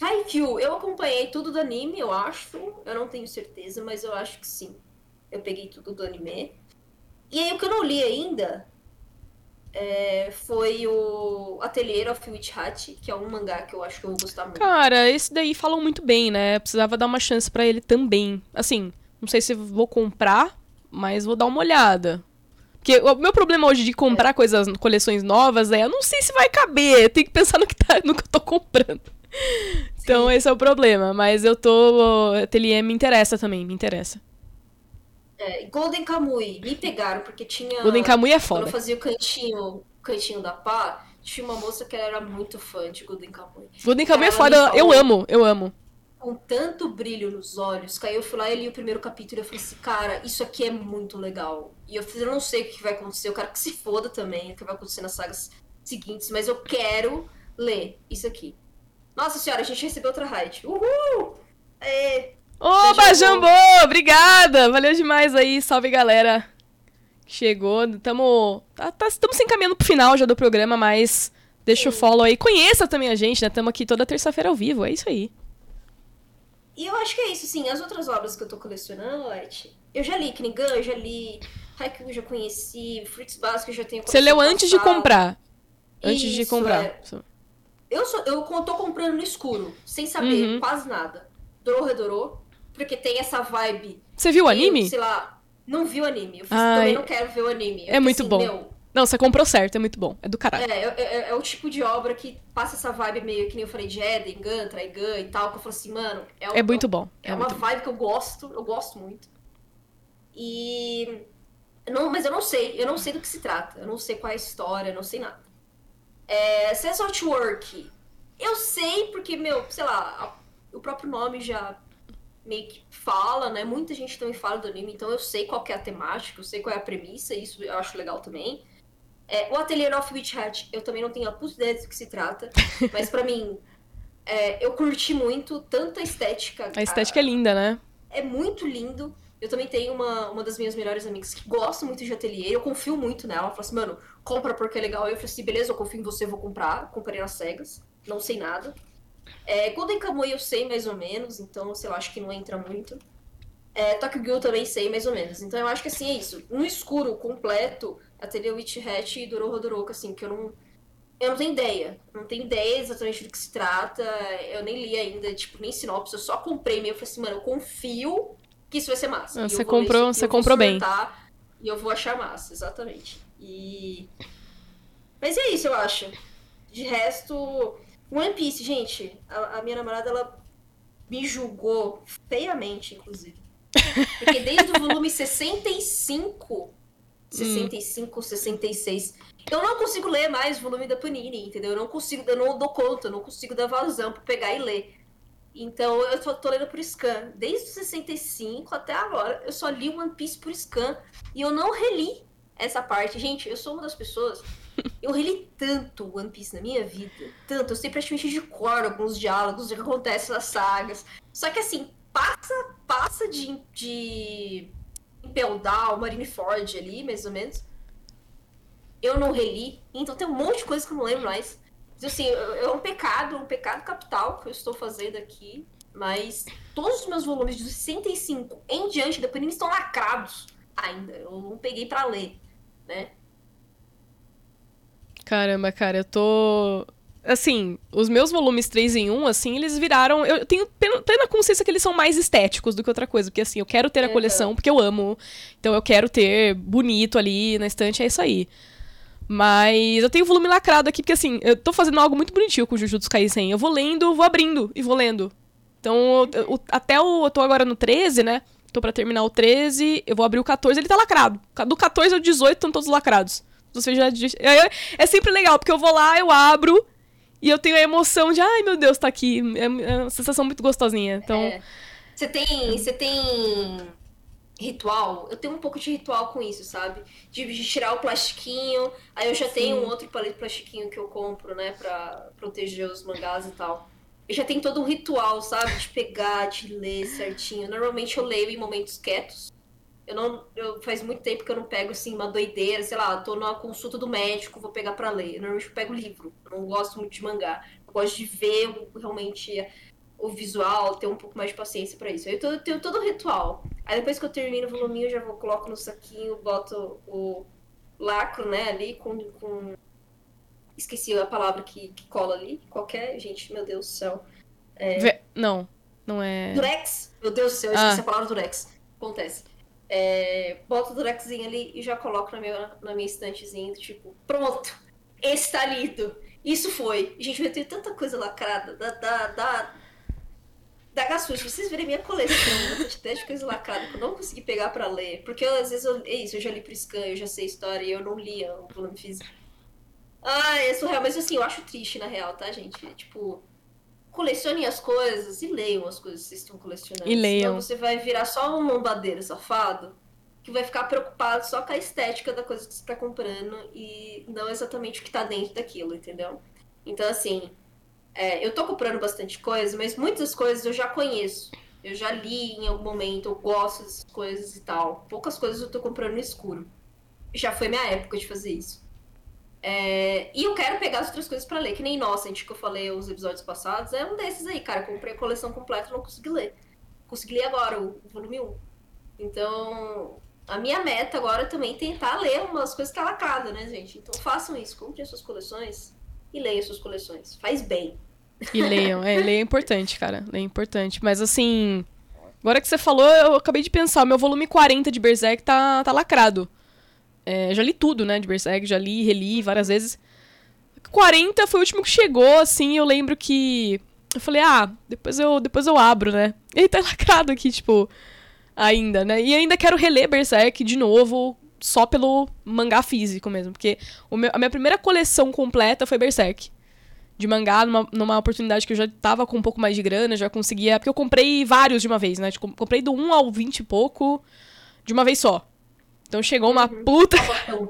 Haikyuu, eu acompanhei tudo do anime, eu acho. Eu não tenho certeza, mas eu acho que sim. Eu peguei tudo do anime. E aí, o que eu não li ainda é, foi o Atelier of Witch Hat, que é um mangá que eu acho que eu vou gostar muito. Cara, esse daí falam muito bem, né? Precisava dar uma chance pra ele também. Assim, não sei se vou comprar, mas vou dar uma olhada. Porque o meu problema hoje de comprar coisas, coleções novas é, eu não sei se vai caber, tem que pensar no que, tá, no que eu tô comprando. Então esse é o problema, mas eu tô, ateliê me interessa também, me interessa. É, Golden Kamui, me pegaram, porque tinha... Golden Kamuy é Quando foda. eu fazia o cantinho, o cantinho da pá, tinha uma moça que ela era muito fã de Golden Kamuy. Golden Kamuy é foda, eu amo, eu amo. Com tanto brilho nos olhos, que aí eu fui lá e li o primeiro capítulo e eu falei assim, cara, isso aqui é muito legal. E eu falei, eu não sei o que vai acontecer, eu quero que se foda também, o que vai acontecer nas sagas seguintes, mas eu quero ler isso aqui. Nossa senhora, a gente recebeu outra raid. Uhul! É, Oba, Jambô! Obrigada! Valeu demais aí, salve galera. Chegou, tamo. Tá, tá, estamos se encaminhando pro final já do programa, mas deixa o follow aí. Conheça também a gente, né? Tamo aqui toda terça-feira ao vivo, é isso aí. E eu acho que é isso, sim. As outras obras que eu tô colecionando, Light, eu já li Knigan, eu já li Haikyuu, eu já conheci, Fruits Basket eu já tenho Você leu antes de comprar. Antes de Isso, comprar. é. Eu, sou, eu tô comprando no escuro, sem saber Uhum. quase nada. Dorou, redorou, porque tem essa vibe. Você viu o anime? Sei lá, não vi o anime. Eu fiz- também não quero ver o anime. É muito assim, bom. Meu, Não, você comprou certo, é muito bom. É do caralho. É, é, é, é o tipo de obra que passa essa vibe meio que nem eu falei de Eden, Gun, Trigun e tal, que eu falo assim, mano. É, é muito bom. É, é uma vibe bom. que eu gosto, eu gosto muito. E. Não, mas eu não sei, eu não sei do que se trata. Eu não sei qual é a história, eu não sei nada. É, Sense of Work. Eu sei porque, meu, sei lá, o próprio nome já meio que fala, né? Muita gente também fala do anime, então eu sei qual é a temática, eu sei qual é a premissa, isso eu acho legal também. É, o Atelier of Witch Hat, eu também não tenho a puta ideia do que se trata, mas para mim, é, eu curti muito, tanto a estética. A estética a, é linda, né? É muito lindo. Eu também tenho uma, uma das minhas melhores amigas que gosta muito de ateliê, eu confio muito nela. Ela falou assim, mano, compra porque é legal. Eu falei assim, beleza, eu confio em você, vou comprar. Comprei nas cegas, não sei nada. É, Golden Kamuy eu sei mais ou menos, então, sei lá, acho que não entra muito. É, Tokyo Ghoul também sei mais ou menos. Então eu acho que assim é isso. No escuro completo, Ateliê Witch Hat e Doro Rodoroka, assim, que eu não. Eu não tenho ideia. Não tenho ideia exatamente do que se trata. Eu nem li ainda, tipo, nem sinopse. Eu só comprei meio. Eu falei assim, mano, eu confio que isso vai ser massa. você comprou, você comprou bem. E eu vou achar massa, exatamente. E. Mas é isso, eu acho. De resto. One Piece, gente, a, a minha namorada, ela me julgou feiamente, inclusive. Porque desde o volume 65, 65, hum. 66, eu não consigo ler mais o volume da Panini, entendeu? Eu não consigo, eu não dou conta, eu não consigo dar vazão pra pegar e ler. Então eu tô, tô lendo por scan. Desde o 65 até agora, eu só li One Piece por scan. E eu não reli essa parte. Gente, eu sou uma das pessoas. Eu reli tanto One Piece na minha vida. Tanto. Eu sei praticamente de cor alguns diálogos, o que acontece nas sagas. Só que assim, passa, passa de, de Down, Marineford ali, mais ou menos. Eu não reli. Então tem um monte de coisa que eu não lembro mais. Assim, é um pecado, um pecado capital que eu estou fazendo aqui. Mas todos os meus volumes de 65 em diante da Panini estão lacrados ainda. Eu não peguei para ler, né? Caramba, cara, eu tô. Assim, os meus volumes 3 em 1, assim, eles viraram. Eu tenho plena consciência que eles são mais estéticos do que outra coisa. Porque, assim, eu quero ter a coleção porque eu amo. Então eu quero ter bonito ali na estante, é isso aí. Mas eu tenho o volume lacrado aqui, porque assim, eu tô fazendo algo muito bonitinho com o Jujutsu Kaisen. Eu vou lendo, vou abrindo e vou lendo. Então, eu, eu, até o. Eu tô agora no 13, né? Tô pra terminar o 13, eu vou abrir o 14, ele tá lacrado. Do 14 ao 18 estão todos lacrados. Você já é, é sempre legal, porque eu vou lá, eu abro e eu tenho a emoção de, ai meu Deus, tá aqui. É, é uma sensação muito gostosinha. Então. É. Você tem. Você tem ritual, eu tenho um pouco de ritual com isso, sabe? De, de tirar o plastiquinho, aí eu já Sim. tenho um outro palito plastiquinho que eu compro, né, pra proteger os mangás e tal. Eu já tenho todo um ritual, sabe? De pegar, de ler certinho. Normalmente eu leio em momentos quietos, eu não. Eu, faz muito tempo que eu não pego assim uma doideira, sei lá, tô numa consulta do médico, vou pegar para ler. Eu, normalmente eu pego livro. Eu não gosto muito de mangá. Eu gosto de ver realmente o visual, ter um pouco mais de paciência para isso. Eu, tenho todo o ritual. Aí depois que eu termino o voluminho, eu já vou, coloco no saquinho, boto o lacro, né, ali com. com... Esqueci a palavra que, que cola ali. Qualquer. Gente, meu Deus do céu. É... Não, não é. Durex? Meu Deus do céu, eu esqueci ah. a palavra durex. Acontece. É, boto o Drexzinho ali e já coloco na minha, na minha estantezinha, tipo, pronto, está lido. Isso foi. Gente, eu tenho tanta coisa lacrada da, da, da, da Gassus. Vocês verem minha coleção, de coisa lacrada que eu não consegui pegar pra ler. Porque eu, às vezes eu, é isso, eu já li pro scan, eu já sei história e eu não lia o volume físico. Ah, é surreal. Mas assim, eu acho triste na real, tá, gente? Tipo, colecionem as coisas e leiam as coisas que vocês estão colecionando. E leiam. Senão você vai virar só um lombadeiro safado que vai ficar preocupado só com a estética da coisa que você está comprando e não exatamente o que está dentro daquilo, entendeu? Então, assim, é, eu tô comprando bastante coisa, mas muitas coisas eu já conheço. Eu já li em algum momento, eu gosto dessas coisas e tal. Poucas coisas eu tô comprando no escuro. Já foi minha época de fazer isso. É, e eu quero pegar as outras coisas para ler, que nem Innocent, que eu falei os episódios passados, é um desses aí, cara. Eu comprei a coleção completa e não consegui ler. Consegui ler agora, o, volume 1. Então, a minha meta agora é também tentar ler umas coisas que né, gente? Então façam isso, comprem as suas coleções e leiam as suas coleções. Faz bem. E leiam, é, ler é importante, cara. Ler é importante. Mas assim, agora que você falou, eu acabei de pensar, meu volume 40 de Berserk tá, tá lacrado. É, já li tudo, né, de Berserk, já li, reli várias vezes. 40 foi o último que chegou, assim, eu lembro que. Eu falei, ah, depois eu, depois eu abro, né? E ele tá lacrado aqui, tipo, ainda, né? E ainda quero reler Berserk de novo, só pelo mangá físico mesmo. Porque meu, a minha primeira coleção completa foi Berserk. De mangá, numa, numa oportunidade que eu já tava com um pouco mais de grana, já conseguia. Porque eu comprei vários de uma vez, né? Tipo, comprei do 1 ao 20 e pouco de uma vez só. Então chegou uma uhum. puta.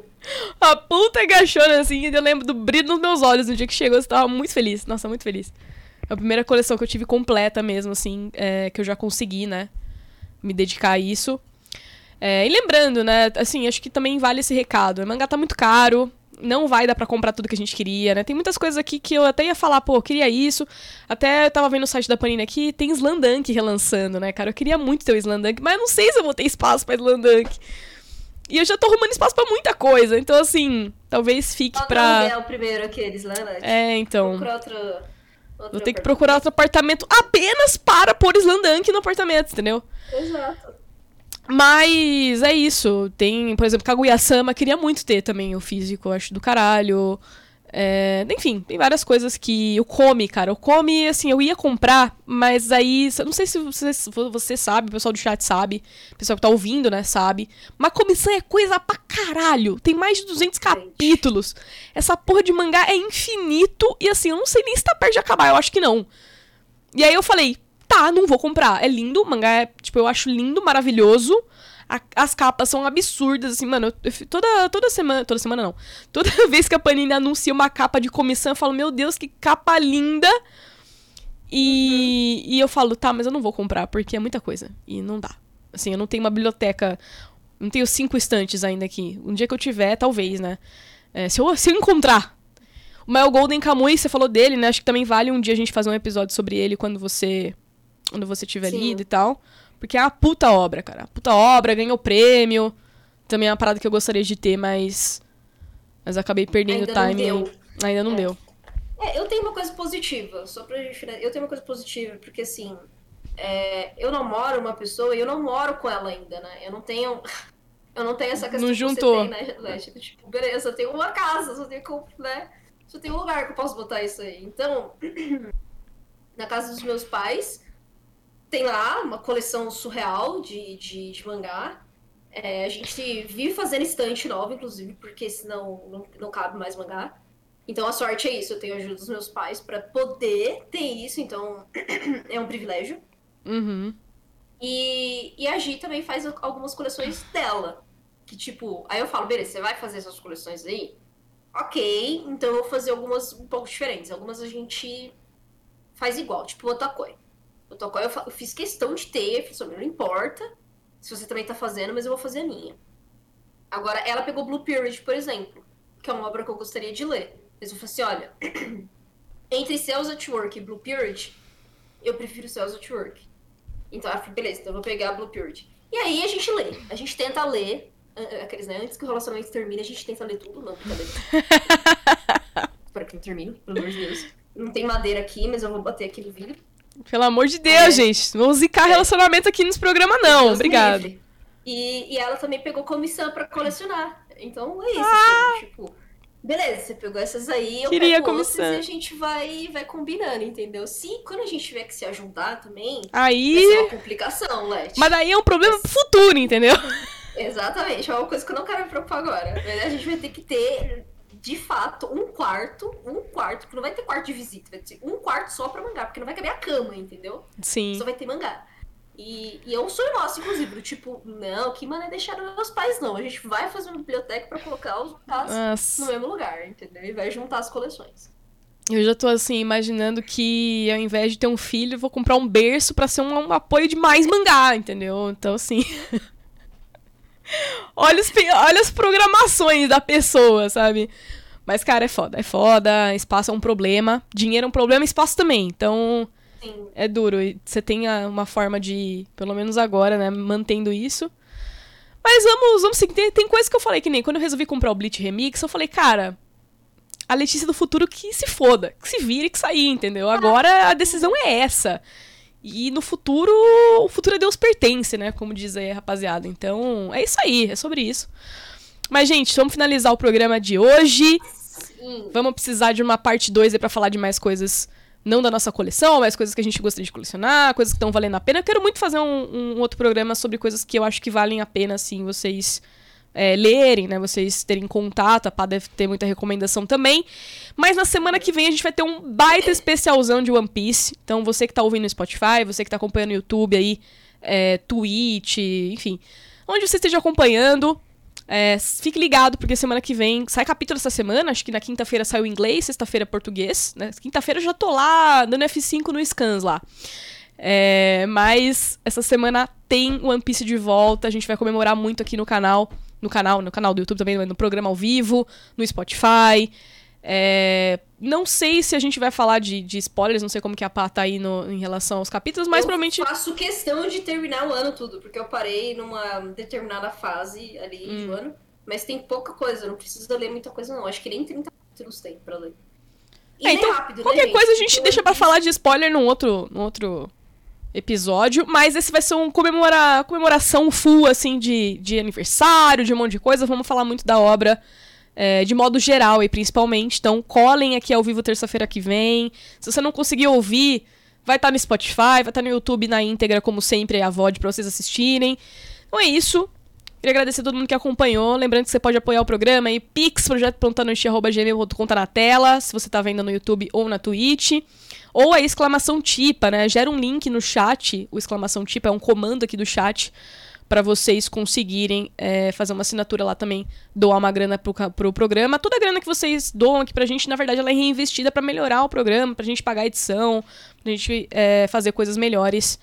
a puta gachona, assim, e eu lembro do brilho nos meus olhos no dia que chegou. Eu tava muito feliz. Nossa, muito feliz. É a primeira coleção que eu tive completa mesmo, assim, é, que eu já consegui, né? Me dedicar a isso. É, e lembrando, né, assim, acho que também vale esse recado. O mangá tá muito caro, não vai dar para comprar tudo que a gente queria, né? Tem muitas coisas aqui que eu até ia falar, pô, eu queria isso. Até eu tava vendo o site da Panini aqui, tem Slandunk relançando, né, cara? Eu queria muito ter o Slandunk, mas eu não sei se eu vou ter espaço pra Slandunk. E eu já tô arrumando espaço para muita coisa, então assim, talvez fique Qual pra... é o primeiro aquele, Slandunk? É, então... Procura outro... outro vou ter que procurar outro apartamento apenas para pôr Slandunk no apartamento, entendeu? Exato. Mas é isso. Tem, por exemplo, Kaguya-sama, queria muito ter também o físico, acho do caralho. É, enfim, tem várias coisas que. O Come, cara. O Come, assim, eu ia comprar, mas aí. Não sei se você, você sabe, o pessoal do chat sabe, o pessoal que tá ouvindo, né, sabe. Mas comissão é coisa pra caralho. Tem mais de 200 capítulos. Essa porra de mangá é infinito e, assim, eu não sei nem se tá perto de acabar, eu acho que não. E aí eu falei, tá, não vou comprar. É lindo, o mangá é, tipo, eu acho lindo, maravilhoso. A, as capas são absurdas, assim, mano. Eu, eu, toda, toda semana. Toda semana não. Toda vez que a Panini anuncia uma capa de comissão, eu falo, meu Deus, que capa linda! E, uhum. e eu falo, tá, mas eu não vou comprar, porque é muita coisa. E não dá. Assim, eu não tenho uma biblioteca. Não tenho cinco estantes ainda aqui. Um dia que eu tiver, talvez, né? É, se, eu, se eu encontrar. O Mel Golden Kamuy, você falou dele, né? Acho que também vale um dia a gente fazer um episódio sobre ele quando você quando você tiver Sim. lido e tal. Porque é uma puta obra, cara. Puta obra, ganhou prêmio. Também é uma parada que eu gostaria de ter, mas. Mas acabei perdendo o time. Não Ainda não é. deu. É, eu tenho uma coisa positiva, só pra gente. Eu tenho uma coisa positiva, porque assim. É, eu não moro uma pessoa e eu não moro com ela ainda, né? Eu não tenho. Eu não tenho essa questão não juntou. que você tem, né? Tipo, tipo, beleza, eu tenho uma casa, só tenho, né? Só tenho um lugar que eu posso botar isso aí. Então, na casa dos meus pais, tem lá uma coleção surreal de, de, de mangá. É, a gente vive fazendo estante nova, inclusive, porque senão não, não cabe mais mangá. Então a sorte é isso, eu tenho a ajuda dos meus pais para poder ter isso, então é um privilégio. Uhum. E, e a Gi também faz algumas coleções dela. Que tipo, aí eu falo, beleza, você vai fazer essas coleções aí? Ok, então eu vou fazer algumas um pouco diferentes. Algumas a gente faz igual, tipo o Otakoi. O Tokoi eu, fiz questão de ter, eu falei, não importa se você também tá fazendo, mas eu vou fazer a minha. Agora, ela pegou Blue Period, por exemplo, que é uma obra que eu gostaria de ler. Mas eu falei assim, olha, entre Cells at Work e Blue Period, eu prefiro Cells at Work. Então ela falou, beleza, então eu vou pegar a Blue Period. E aí a gente lê, a gente tenta ler, aqueles, né, antes que o relacionamento termine, a gente tenta ler tudo, não, brincadeira. Espero que não termine, pelo amor de Deus. Não tem madeira aqui, mas eu vou bater aqui no vidro. Pelo amor de Deus, é. gente. Não zicar é. relacionamento aqui nos programas, não. Deus Obrigado. E, e ela também pegou comissão para colecionar. Então é isso, ah. assim, tipo. Beleza, você pegou essas aí, eu Queria pego comissão. e a gente vai, vai combinando, entendeu? Se quando a gente tiver que se ajudar também, aí... vai ser uma complicação, Leti. Mas daí é um problema pro futuro, entendeu? Exatamente, é uma coisa que eu não quero me preocupar agora. A gente vai ter que ter de fato, um quarto, um quarto, que não vai ter quarto de visita, vai ter um quarto só pra mangá, porque não vai caber a cama, entendeu? Sim. Só vai ter mangá. E, e é um sonho nosso, inclusive, do tipo, não, que mané deixar meus pais, não. A gente vai fazer uma biblioteca para colocar os mangás no mesmo lugar, entendeu? E vai juntar as coleções. Eu já tô assim, imaginando que ao invés de ter um filho, eu vou comprar um berço para ser um, um, apoio de mais mangá, entendeu? Então, assim. olha, os, olha as programações da pessoa, sabe? Mas, cara, é foda. É foda. Espaço é um problema. Dinheiro é um problema, espaço também. Então. Sim. É duro. Você tem uma forma de, pelo menos agora, né, mantendo isso. Mas vamos, vamos seguir. Tem, tem coisa que eu falei que nem quando eu resolvi comprar o Bleach Remix, eu falei, cara, a Letícia do futuro que se foda, que se vire, que sair, entendeu? Agora a decisão é essa. E no futuro, o futuro a Deus pertence, né? Como diz aí a rapaziada. Então, é isso aí, é sobre isso. Mas, gente, vamos finalizar o programa de hoje. Sim. Vamos precisar de uma parte 2 aí pra falar de mais coisas não da nossa coleção, mas coisas que a gente gostaria de colecionar, coisas que estão valendo a pena. Eu quero muito fazer um, um, outro programa sobre coisas que eu acho que valem a pena, assim, vocês é, lerem, né? Vocês terem contato. A Pá deve ter muita recomendação também. Mas na semana que vem a gente vai ter um baita especialzão de One Piece. Então você que tá ouvindo no Spotify, você que tá acompanhando no YouTube aí, é, Twitch, enfim. Onde você esteja acompanhando, é, fique ligado, porque semana que vem sai capítulo essa semana. Acho que na quinta-feira saiu inglês, sexta-feira português. Né? Quinta-feira eu já tô lá dando F5 no Scans lá. É, mas essa semana tem One Piece de volta. A gente vai comemorar muito aqui no canal. No canal, no canal do YouTube também, no programa ao vivo, no Spotify. É, não sei se a gente vai falar de, de, spoilers, não sei como que a Pá tá aí no, em relação aos capítulos, mas eu provavelmente. Eu faço questão de terminar o ano tudo, porque eu parei numa determinada fase ali hum. do ano. Mas tem pouca coisa, não precisa ler muita coisa, não. Acho que nem 30 capítulos tem pra ler. E é, então, é rápido, né, qualquer né, coisa a gente deixa para falar de spoiler num outro, num outro episódio, mas esse vai ser um comemora, comemoração full, assim, de, de aniversário, de um monte de coisa. Vamos falar muito da obra é, de modo geral e principalmente. Então, colhem aqui ao vivo terça-feira que vem. Se você não conseguir ouvir, vai estar tá no Spotify, vai estar tá no YouTube na íntegra, como sempre, a VOD para vocês assistirem. Então é isso. Queria agradecer a todo mundo que acompanhou. Lembrando que você pode apoiar o programa aí, pix, projeto tá na tela, se você tá vendo no YouTube ou na Twitch. Ou a exclamação TIPA, né? Gera um link no chat. O exclamação TIPA é um comando aqui do chat para vocês conseguirem é, fazer uma assinatura lá também, doar uma grana pro, pro programa. Toda a grana que vocês doam aqui pra gente, na verdade, ela é reinvestida para melhorar o programa, pra gente pagar a edição, pra gente é, fazer coisas melhores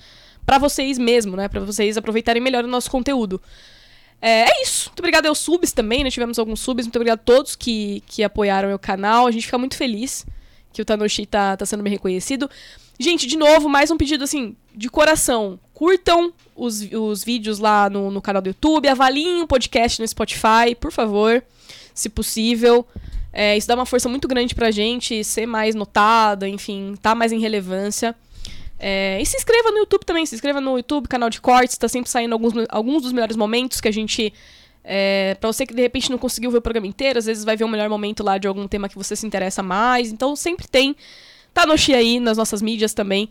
para vocês mesmo, né? Pra vocês aproveitarem melhor o nosso conteúdo. É, é, isso. Muito obrigado aos subs também, né? Tivemos alguns subs. Muito obrigado a todos que, que apoiaram o canal. A gente fica muito feliz que o Tanoshi tá, tá sendo bem reconhecido. Gente, de novo, mais um pedido assim, de coração. Curtam os, os vídeos lá no, no canal do YouTube, avaliem o podcast no Spotify, por favor, se possível. É, isso dá uma força muito grande pra gente ser mais notada, enfim, tá mais em relevância. É, e se inscreva no YouTube também, se inscreva no YouTube, canal de cortes, tá sempre saindo alguns, alguns dos melhores momentos que a gente. É, pra você que de repente não conseguiu ver o programa inteiro, às vezes vai ver o melhor momento lá de algum tema que você se interessa mais. Então sempre tem Tanoshi aí nas nossas mídias também.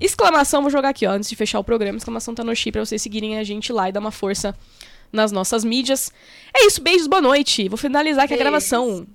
Exclamação, vou jogar aqui, ó, antes de fechar o programa. Exclamação Tanoshi pra vocês seguirem a gente lá e dar uma força nas nossas mídias. É isso, beijos, boa noite. Vou finalizar aqui beijos. a gravação.